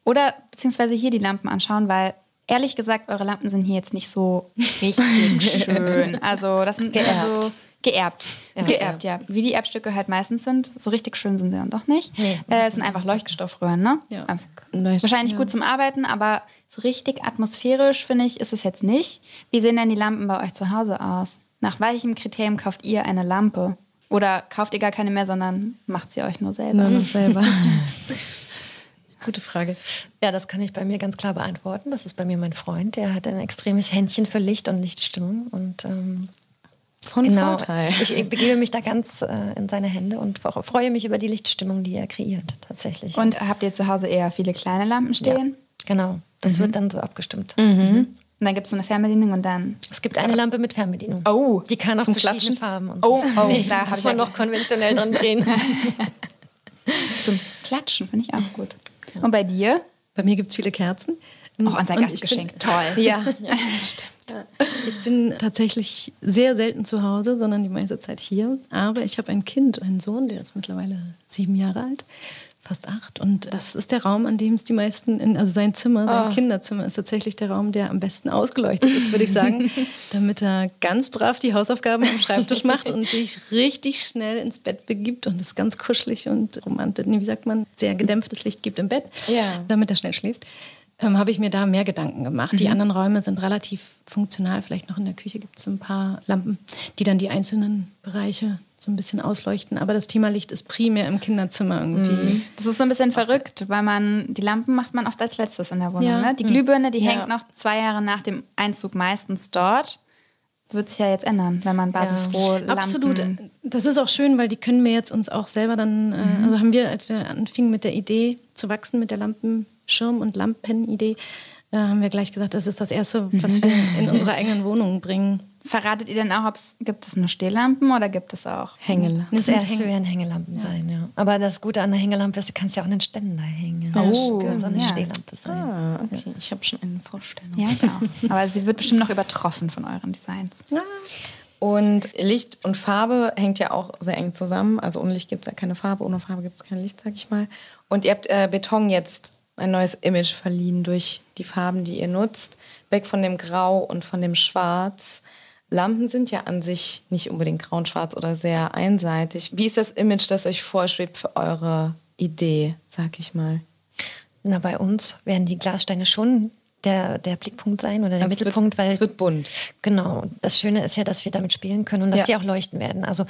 oder beziehungsweise hier die Lampen anschauen, weil ehrlich gesagt, eure Lampen sind hier jetzt nicht so richtig <laughs> schön. Also das sind geerbt. Also geerbt. Ja, geerbt, ja. Wie die Erbstücke halt meistens sind. So richtig schön sind sie dann doch nicht. Nee. Äh, es sind einfach Leuchtstoffröhren, ne? Ja. Wahrscheinlich ja. gut zum Arbeiten, aber so richtig atmosphärisch, finde ich, ist es jetzt nicht. Wie sehen denn die Lampen bei euch zu Hause aus? Nach welchem Kriterium kauft ihr eine Lampe? Oder kauft ihr gar keine mehr, sondern macht sie euch nur selber? Nur selber. <laughs> Gute Frage. Ja, das kann ich bei mir ganz klar beantworten. Das ist bei mir mein Freund. Der hat ein extremes Händchen für Licht und Lichtstimmung. Und ähm, von genau, Vorteil. Ich begebe mich da ganz äh, in seine Hände und freue mich über die Lichtstimmung, die er kreiert, tatsächlich. Und habt ihr zu Hause eher viele kleine Lampen stehen? Ja, genau. Das mhm. wird dann so abgestimmt. Mhm. Mhm. Und dann gibt es eine Fernbedienung und dann. Es gibt eine Lampe mit Fernbedienung. Oh. Die kann auch verschiedene Klatschen? Farben. Und so. Oh, oh. Nee, da muss man noch <laughs> konventionell dran drehen. <laughs> Zum Klatschen finde ich auch gut. Und bei dir? Bei mir gibt es viele Kerzen. Auch unser Gastgeschenk. Bin, Toll. <laughs> Ja, <laughs> ja stimmt. Ich bin tatsächlich sehr selten zu Hause, sondern die meiste Zeit hier. Aber ich habe ein Kind, einen Sohn, der ist mittlerweile sieben Jahre alt fast acht. Und das ist der Raum, an dem es die meisten, in, also sein Zimmer, sein oh. Kinderzimmer ist tatsächlich der Raum, der am besten ausgeleuchtet ist, würde ich sagen, <laughs> damit er ganz brav die Hausaufgaben am Schreibtisch macht und sich richtig schnell ins Bett begibt und es ganz kuschelig und romantisch, wie sagt man, sehr gedämpftes Licht gibt im Bett, ja. damit er schnell schläft. Ähm, habe ich mir da mehr Gedanken gemacht. Mhm. Die anderen Räume sind relativ funktional. Vielleicht noch in der Küche gibt es ein paar Lampen, die dann die einzelnen Bereiche so ein bisschen ausleuchten. Aber das Thema Licht ist primär im Kinderzimmer irgendwie. Mhm. Das ist so ein bisschen verrückt, weil man die Lampen macht man oft als letztes in der Wohnung. Ja. Ne? Die Glühbirne, die ja. hängt noch zwei Jahre nach dem Einzug meistens dort. Das wird sich ja jetzt ändern, wenn man Basisrohlampen... Ja. Absolut. Das ist auch schön, weil die können wir jetzt uns auch selber dann... Äh, mhm. Also haben wir, als wir anfingen mit der Idee zu wachsen, mit der Lampenschirm- und Lampenidee, äh, haben wir gleich gesagt, das ist das Erste, was wir <laughs> in unsere eigenen Wohnungen bringen. Verratet ihr denn auch, ob's, gibt es nur Stehlampen oder gibt es auch Hängelampen? Das, erste werden Hängelampen ja. sein, ja. Aber das Gute an der Hängelampe ist, du kannst ja auch einen Ständer hängen. Oh, das soll eine ja. Stehlampe sein. Ah, okay. Ich habe schon eine Vorstellung. Ja, ich auch. <laughs> Aber sie wird bestimmt noch übertroffen von euren Designs. Ja. Und Licht und Farbe hängt ja auch sehr eng zusammen. Also ohne Licht gibt es ja keine Farbe, ohne Farbe gibt es kein Licht, sag ich mal. Und ihr habt äh, Beton jetzt ein neues Image verliehen durch die Farben, die ihr nutzt. Weg von dem Grau und von dem Schwarz. Lampen sind ja an sich nicht unbedingt grau und schwarz oder sehr einseitig. Wie ist das Image, das euch vorschwebt für eure Idee, sag ich mal? Na, bei uns werden die Glassteine schon der, der Blickpunkt sein oder der es Mittelpunkt, wird, weil es wird bunt. Genau. Das Schöne ist ja, dass wir damit spielen können und dass ja. die auch leuchten werden. Also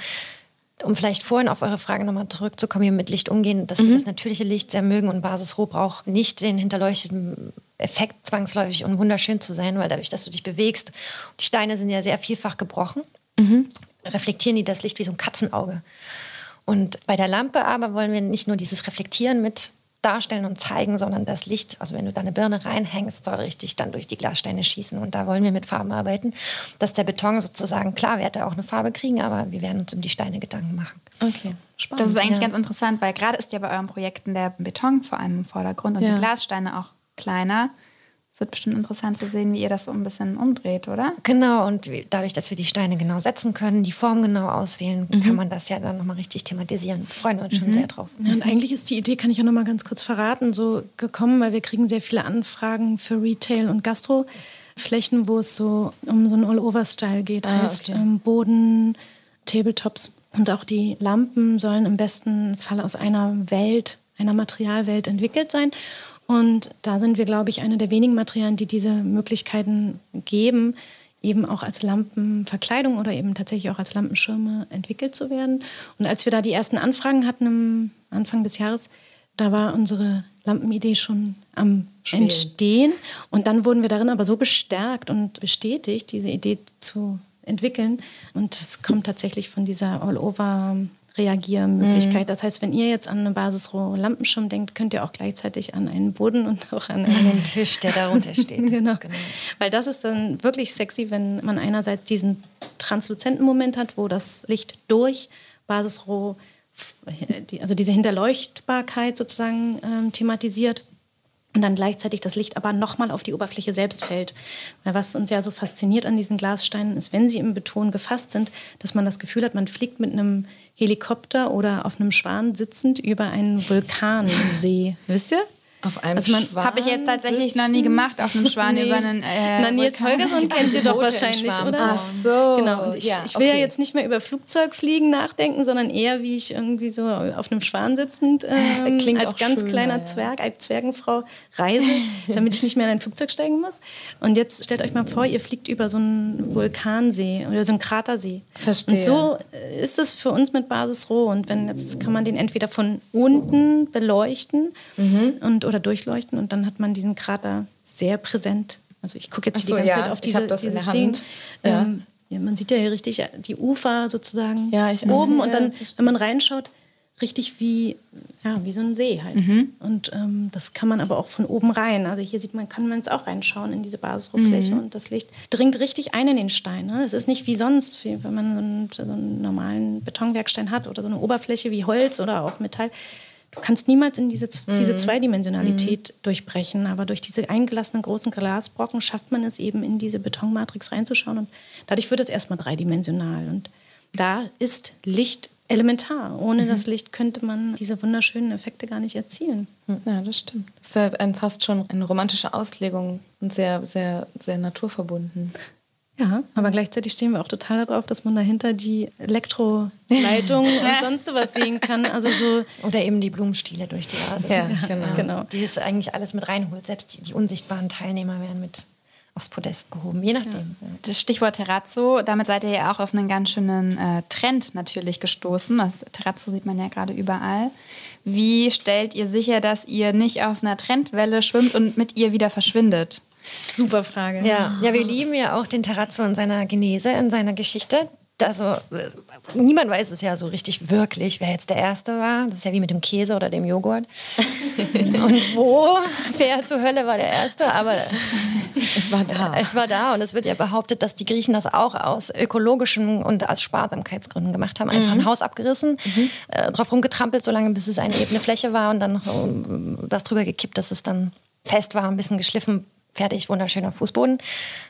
um vielleicht vorhin auf eure Frage nochmal zurückzukommen, wie wir mit Licht umgehen, dass mhm. wir das natürliche Licht sehr mögen und Basisroh braucht nicht den hinterleuchteten Effekt zwangsläufig und wunderschön zu sein, weil dadurch, dass du dich bewegst, die Steine sind ja sehr vielfach gebrochen, mhm. reflektieren die das Licht wie so ein Katzenauge. Und bei der Lampe aber wollen wir nicht nur dieses Reflektieren mit darstellen und zeigen, sondern das Licht, also wenn du da eine Birne reinhängst, soll richtig dann durch die Glassteine schießen. Und da wollen wir mit Farben arbeiten, dass der Beton sozusagen, klar, wird er auch eine Farbe kriegen, aber wir werden uns um die Steine Gedanken machen. Okay. Spannend. Das ist eigentlich ja. ganz interessant, weil gerade ist ja bei euren Projekten der Beton vor allem im Vordergrund und ja. die Glassteine auch kleiner. Es wird bestimmt interessant zu sehen, wie ihr das so ein bisschen umdreht, oder? Genau, und dadurch, dass wir die Steine genau setzen können, die Form genau auswählen, mhm. kann man das ja dann nochmal richtig thematisieren. Wir freuen uns mhm. schon sehr drauf. Ja, und eigentlich ist die Idee, kann ich ja nochmal ganz kurz verraten, so gekommen, weil wir kriegen sehr viele Anfragen für Retail und Gastroflächen, wo es so um so einen All-Over-Style geht. Ah, heißt okay. ähm, Boden, Tabletops und auch die Lampen sollen im besten Fall aus einer Welt, einer Materialwelt entwickelt sein. Und da sind wir, glaube ich, eine der wenigen Materialien, die diese Möglichkeiten geben, eben auch als Lampenverkleidung oder eben tatsächlich auch als Lampenschirme entwickelt zu werden. Und als wir da die ersten Anfragen hatten am Anfang des Jahres, da war unsere Lampenidee schon am Schwelen. Entstehen. Und dann wurden wir darin aber so bestärkt und bestätigt, diese Idee zu entwickeln. Und es kommt tatsächlich von dieser All-Over- Reagiermöglichkeit. Mhm. Das heißt, wenn ihr jetzt an eine Basisroh Lampenschirm denkt, könnt ihr auch gleichzeitig an einen Boden und auch an einen Tisch, der darunter steht. <laughs> genau. genau. Weil das ist dann wirklich sexy, wenn man einerseits diesen transluzenten Moment hat, wo das Licht durch Basisroh, also diese Hinterleuchtbarkeit sozusagen ähm, thematisiert und dann gleichzeitig das Licht aber nochmal auf die Oberfläche selbst fällt. Weil was uns ja so fasziniert an diesen Glassteinen ist, wenn sie im Beton gefasst sind, dass man das Gefühl hat, man fliegt mit einem Helikopter oder auf einem Schwan sitzend über einen Vulkansee. Wisst ihr? Auf einem also man Habe ich jetzt tatsächlich sitzen? noch nie gemacht, auf einem Schwan nee. über einen. Äh, Na, Nils Holgersson kennt ihr doch wahrscheinlich, oder? Ach so. Genau. Und ich, ja, ich will okay. ja jetzt nicht mehr über Flugzeugfliegen nachdenken, sondern eher, wie ich irgendwie so auf einem Schwan sitzend <laughs> ähm, als ganz schön, kleiner ja. Zwerg, als Zwergenfrau reise, <laughs> damit ich nicht mehr in ein Flugzeug steigen muss. Und jetzt stellt euch mal vor, ihr fliegt über so einen Vulkansee oder so einen Kratersee. Verstehe. Und so ist es für uns mit Basis Roh. Und wenn jetzt kann man den entweder von unten beleuchten mhm. und oder durchleuchten und dann hat man diesen Krater sehr präsent. Also ich gucke jetzt so, die ganze ja. Zeit auf diese, ich das dieses in der Hand. Ja. Ähm, ja, man sieht ja hier richtig die Ufer sozusagen ich, oben und dann, wenn man reinschaut, richtig wie, ja, wie so ein See halt. Mhm. Und ähm, das kann man aber auch von oben rein. Also hier sieht man, kann man jetzt auch reinschauen in diese Basisrohrfläche mhm. und das Licht dringt richtig ein in den Stein. Ne? Es ist nicht wie sonst, wie wenn man so einen, so einen normalen Betonwerkstein hat oder so eine Oberfläche wie Holz oder auch Metall du kannst niemals in diese, mhm. diese Zweidimensionalität mhm. durchbrechen, aber durch diese eingelassenen großen Glasbrocken schafft man es eben, in diese Betonmatrix reinzuschauen und dadurch wird es erstmal dreidimensional. Und da ist Licht elementar. Ohne mhm. das Licht könnte man diese wunderschönen Effekte gar nicht erzielen. Ja, das stimmt. Das ist ja ein, fast schon eine romantische Auslegung und sehr, sehr, sehr naturverbunden. Ja, aber gleichzeitig stehen wir auch total darauf, dass man dahinter die Elektroleitung <laughs> und sonst was sehen kann. Also so Oder eben die Blumenstiele durch die Vase. Ja, genau. genau. Die es eigentlich alles mit reinholt. Selbst die, die unsichtbaren Teilnehmer werden mit aufs Podest gehoben, je nachdem. Ja. Das Stichwort Terrazzo, damit seid ihr ja auch auf einen ganz schönen äh, Trend natürlich gestoßen. Das Terrazzo sieht man ja gerade überall. Wie stellt ihr sicher, dass ihr nicht auf einer Trendwelle schwimmt und mit ihr wieder verschwindet? Super Frage. Ja, ja wir lieben ja auch den Terrazzo in seiner Genese, in seiner Geschichte. Also, niemand weiß es ja so richtig wirklich, wer jetzt der Erste war. Das ist ja wie mit dem Käse oder dem Joghurt. <laughs> und wo, wer zur Hölle war der Erste, aber es war da. Es war da und es wird ja behauptet, dass die Griechen das auch aus ökologischen und aus Sparsamkeitsgründen gemacht haben. Einfach mhm. ein Haus abgerissen, mhm. äh, drauf rumgetrampelt, solange bis es eine ebene Fläche war und dann noch äh, was drüber gekippt, dass es dann fest war, ein bisschen geschliffen, fertig, wunderschöner Fußboden,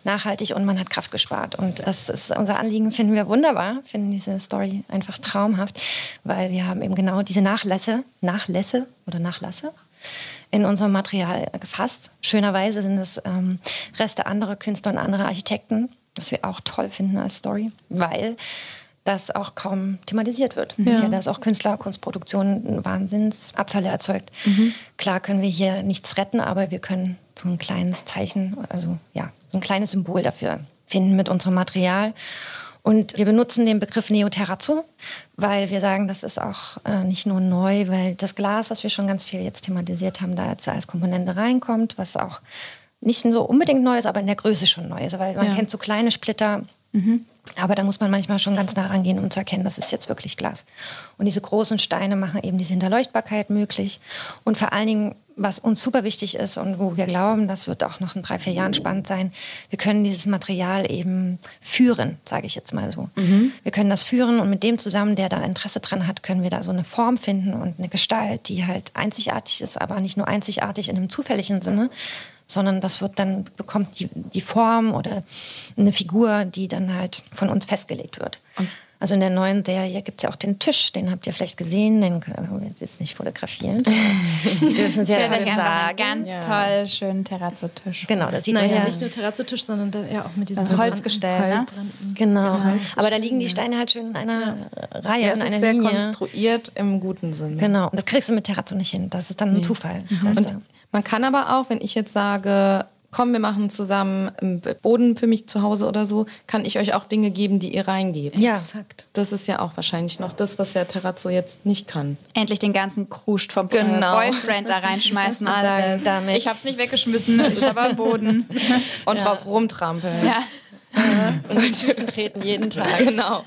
nachhaltig und man hat Kraft gespart. Und das ist unser Anliegen, finden wir wunderbar, finden diese Story einfach traumhaft, weil wir haben eben genau diese Nachlässe, Nachlässe oder Nachlasse in unserem Material gefasst. Schönerweise sind es ähm, Reste anderer Künstler und anderer Architekten, was wir auch toll finden als Story, weil das auch kaum thematisiert wird. Ja. ja dass auch Künstler, Kunstproduktion Wahnsinnsabfälle erzeugt. Mhm. Klar können wir hier nichts retten, aber wir können so ein kleines Zeichen, also ja, so ein kleines Symbol dafür finden mit unserem Material. Und wir benutzen den Begriff Neoterrazzo, weil wir sagen, das ist auch äh, nicht nur neu, weil das Glas, was wir schon ganz viel jetzt thematisiert haben, da jetzt als Komponente reinkommt, was auch nicht so unbedingt neu ist, aber in der Größe schon neu ist. Weil man ja. kennt so kleine Splitter, Mhm. Aber da muss man manchmal schon ganz nah rangehen, um zu erkennen, das ist jetzt wirklich Glas. Und diese großen Steine machen eben diese Hinterleuchtbarkeit möglich. Und vor allen Dingen, was uns super wichtig ist und wo wir glauben, das wird auch noch in drei, vier Jahren spannend sein, wir können dieses Material eben führen, sage ich jetzt mal so. Mhm. Wir können das führen und mit dem zusammen, der da Interesse dran hat, können wir da so eine Form finden und eine Gestalt, die halt einzigartig ist, aber nicht nur einzigartig in einem zufälligen Sinne, sondern das wird dann, bekommt die, die Form oder eine Figur, die dann halt von uns festgelegt wird. Und also in der neuen Serie gibt es ja auch den Tisch, den habt ihr vielleicht gesehen, den können wir jetzt nicht fotografieren. <laughs> Wir dürfen sehr toll sagen. Ganz ja. toll, schönen Terrazzo-Tisch. Genau, das sieht naja, man ja nicht nur Terrazzo-Tisch, sondern da, ja auch mit diesem also Holzgestell. Ne? Genau. genau. Aber da liegen die Steine halt schön in einer ja. Reihe, ja, in einer ist Linie. sehr konstruiert im guten Sinne. Genau. Das kriegst du mit Terrazzo nicht hin. Das ist dann ein Zufall. Mhm. Und man kann aber auch, wenn ich jetzt sage, komm, wir machen zusammen einen Boden für mich zu Hause oder so, kann ich euch auch Dinge geben, die ihr reingebt. Ja, exakt. Das ist ja auch wahrscheinlich noch das, was der Terrazzo jetzt nicht kann. Endlich den ganzen Kruscht vom genau. Boyfriend da reinschmeißen und sagen, damit. ich hab's nicht weggeschmissen, es ist aber Boden. <laughs> und ja. drauf rumtrampeln. Ja. Und mit Füßen treten jeden <laughs> Tag. Genau.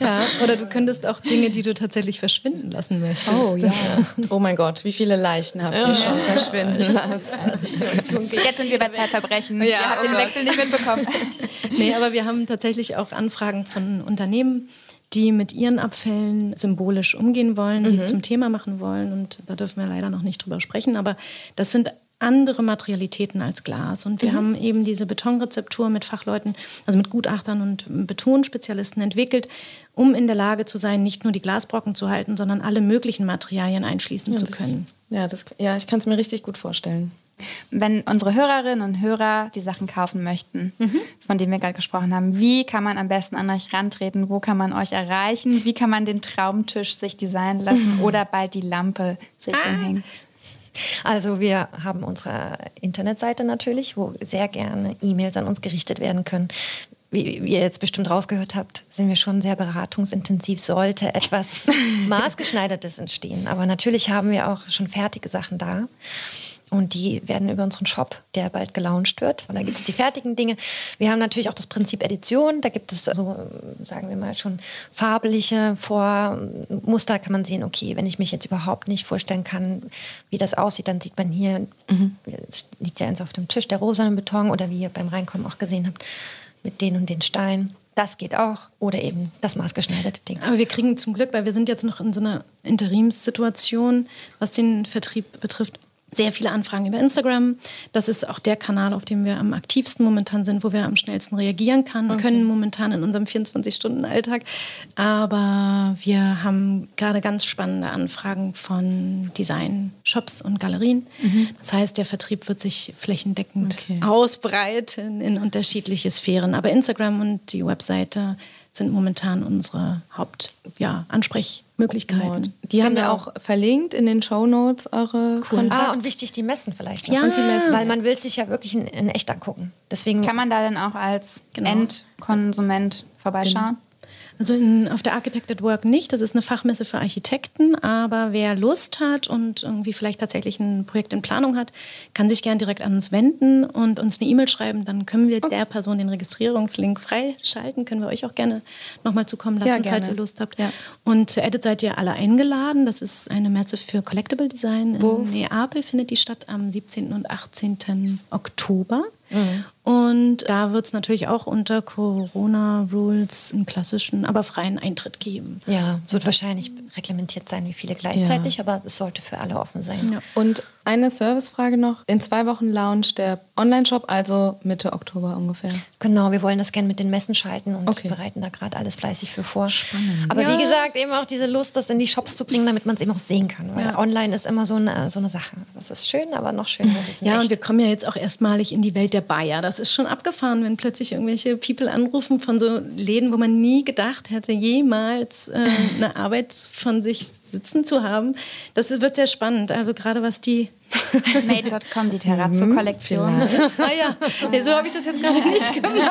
Ja, oder du könntest auch Dinge, die du tatsächlich verschwinden lassen möchtest. Oh ja. <laughs> Oh mein Gott, wie viele Leichen habt ihr ja. schon verschwinden lassen? Jetzt sind wir bei Zeitverbrechen. Ja, ihr habt oh den Gott. Wechsel nicht mitbekommen. <laughs> Nee, aber wir haben tatsächlich auch Anfragen von Unternehmen, die mit ihren Abfällen symbolisch umgehen wollen, sie mhm. zum Thema machen wollen. Und da dürfen wir leider noch nicht drüber sprechen. Aber das sind andere Materialitäten als Glas. Und wir mhm. haben eben diese Betonrezeptur mit Fachleuten, also mit Gutachtern und Betonspezialisten entwickelt, um in der Lage zu sein, nicht nur die Glasbrocken zu halten, sondern alle möglichen Materialien einschließen ja, zu können. ja, das, ja, ich kann es mir richtig gut vorstellen. Wenn unsere Hörerinnen und Hörer die Sachen kaufen möchten, mhm. von denen wir gerade gesprochen haben, wie kann man am besten an euch rantreten? Wo kann man euch erreichen? Wie kann man den Traumtisch sich designen lassen <laughs> oder bald die Lampe sich ah. hinhängen? Also wir haben unsere Internetseite natürlich, wo sehr gerne E-Mails an uns gerichtet werden können. Wie, wie ihr jetzt bestimmt rausgehört habt, sind wir schon sehr beratungsintensiv, sollte etwas <laughs> maßgeschneidertes entstehen. Aber natürlich haben wir auch schon fertige Sachen da. Und die werden über unseren Shop, der bald gelauncht wird. Und da gibt es die fertigen Dinge. Wir haben natürlich auch das Prinzip Edition. Da gibt es so, sagen wir mal, schon farbliche Vormuster. Kann man sehen, okay, wenn ich mich jetzt überhaupt nicht vorstellen kann, wie das aussieht, dann sieht man hier, mhm. es liegt ja eins auf dem Tisch, der rosane Beton oder wie ihr beim Reinkommen auch gesehen habt, mit den und den Steinen. Das geht auch. Oder eben das maßgeschneiderte Ding. Aber wir kriegen zum Glück, weil wir sind jetzt noch in so einer Interimssituation, was den Vertrieb betrifft, sehr viele Anfragen über Instagram. Das ist auch der Kanal, auf dem wir am aktivsten momentan sind, wo wir am schnellsten reagieren kann, okay. können momentan in unserem 24-Stunden-Alltag. Aber wir haben gerade ganz spannende Anfragen von Design-Shops und Galerien. Mhm. Das heißt, der Vertrieb wird sich flächendeckend okay. ausbreiten in unterschiedliche Sphären. Aber Instagram und die Webseite sind momentan unsere Hauptansprechmöglichkeiten. Ja, die haben genau. wir auch verlinkt in den Show Notes eure cool. Kontakte. Ah, und wichtig die Messen vielleicht noch. Ja, und die Messen. weil man will sich ja wirklich in, in echt angucken. Deswegen kann man da dann auch als genau. Endkonsument vorbeischauen. Genau. Also in, auf der Architect at Work nicht. Das ist eine Fachmesse für Architekten. Aber wer Lust hat und irgendwie vielleicht tatsächlich ein Projekt in Planung hat, kann sich gern direkt an uns wenden und uns eine E-Mail schreiben. Dann können wir okay. der Person den Registrierungslink freischalten. Können wir euch auch gerne nochmal zukommen lassen, ja, falls ihr Lust habt. Ja. Und zu Edit seid ihr alle eingeladen. Das ist eine Messe für Collectible Design. Wo? In Neapel findet die statt am 17. und 18. Oktober. Mhm. Und da wird es natürlich auch unter Corona-Rules einen klassischen, aber freien Eintritt geben. Ja, es wird wahrscheinlich reglementiert sein, wie viele gleichzeitig, ja. aber es sollte für alle offen sein. Ja. Und eine Servicefrage noch. In zwei Wochen launcht der Online-Shop, also Mitte Oktober ungefähr. Genau, wir wollen das gerne mit den Messen schalten und okay. bereiten da gerade alles fleißig für vor. Spannend. Aber ja. wie gesagt, eben auch diese Lust, das in die Shops zu bringen, damit man es eben auch sehen kann. Weil ja. online ist immer so eine, so eine Sache. Das ist schön, aber noch schöner ist es Ja, echt. und wir kommen ja jetzt auch erstmalig in die Welt der Bayer. Das ist schon abgefahren, wenn plötzlich irgendwelche People anrufen von so Läden, wo man nie gedacht hätte, jemals äh, <laughs> eine Arbeit von sich sitzen zu haben. Das wird sehr spannend. Also gerade was die <laughs> Made.com, die <laughs> Terrazzo-Kollektion. naja, nee, so habe ich das jetzt gerade nicht gemeint.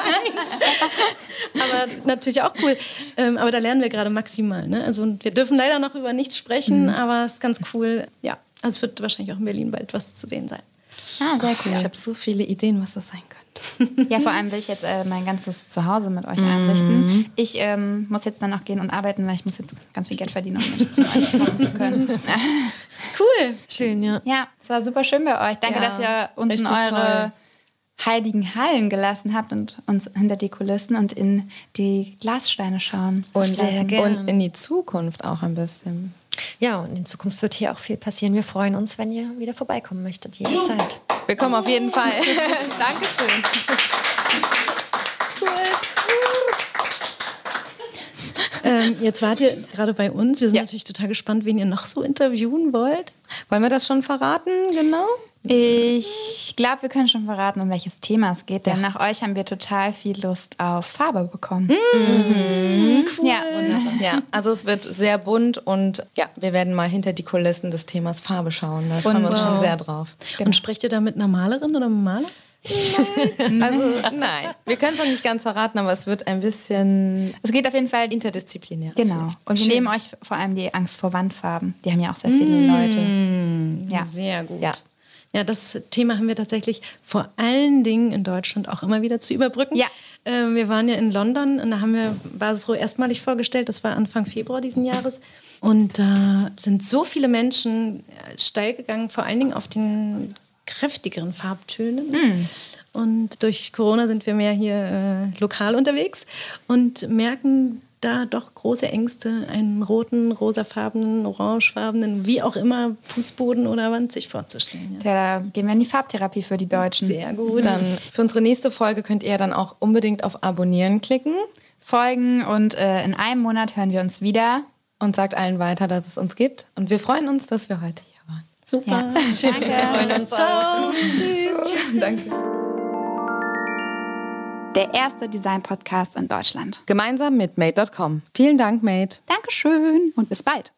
aber natürlich auch cool. Ähm, aber da lernen wir gerade maximal. Ne? Also wir dürfen leider noch über nichts sprechen, mhm. aber es ist ganz cool. Ja, also es wird wahrscheinlich auch in Berlin bald was zu sehen sein. Ah, sehr cool. Ich habe so viele Ideen, was das sein könnte. Ja, vor allem will ich jetzt äh, mein ganzes Zuhause mit euch einrichten. Ich ähm, muss jetzt dann auch gehen und arbeiten, weil ich muss jetzt ganz viel Geld verdienen, um das für euch <laughs> machen zu können. <laughs> Cool. Schön, ja. Ja, es war super schön bei euch. Danke, Ja, dass ihr uns in eure heiligen Hallen gelassen habt und uns hinter die Kulissen und in die Glassteine schauen. Und, Sehr gerne. und in die Zukunft auch ein bisschen. Ja, und in Zukunft wird hier auch viel passieren. Wir freuen uns, wenn ihr wieder vorbeikommen möchtet, jederzeit. Wir kommen auf jeden Fall. <laughs> Dankeschön. Ähm, jetzt wart ihr gerade bei uns. Wir sind Ja. natürlich total gespannt, wen ihr noch so interviewen wollt. Wollen wir das schon verraten? Genau. Ich glaube, wir können schon verraten, um welches Thema es geht, denn nach euch haben wir total viel Lust auf Farbe bekommen. Ja, wunderbar. Ja, also es wird sehr bunt und ja, wir werden mal hinter die Kulissen des Themas Farbe schauen. Da freuen wir uns schon sehr drauf. Und sprecht ihr da mit einer Malerin oder einem Maler? Also nein, wir können es noch nicht ganz verraten, aber es wird ein bisschen Es geht auf jeden Fall interdisziplinär. Genau. Und wir nehmen euch vor allem die Angst vor Wandfarben. Die haben ja auch sehr viele Leute. Ja. Sehr gut. Ja. Ja, das Thema haben wir tatsächlich vor allen Dingen in Deutschland auch immer wieder zu überbrücken. Ja. Ähm, wir waren ja in London und da haben wir Basisroh erstmalig vorgestellt. Das war Anfang Februar diesen Jahres. Und da sind so viele Menschen äh, steil gegangen, vor allen Dingen auf den kräftigeren Farbtönen. Und durch Corona sind wir mehr hier äh, lokal unterwegs und merken da doch große Ängste, einen roten, rosafarbenen, orangefarbenen, wie auch immer, Fußboden oder Wand sich vorzustellen. Ja. Ja, da gehen wir in die Farbtherapie für die Deutschen. Sehr gut. Dann für unsere nächste Folge könnt ihr dann auch unbedingt auf Abonnieren klicken Folgen und äh, in einem Monat hören wir uns wieder. und sagt allen weiter, dass es uns gibt. Und wir freuen uns, dass wir heute Super. Danke. Ciao. Tschüss. Danke. Der erste Design-Podcast in Deutschland. Gemeinsam mit Made.com. Vielen Dank, Made. Dankeschön und bis bald.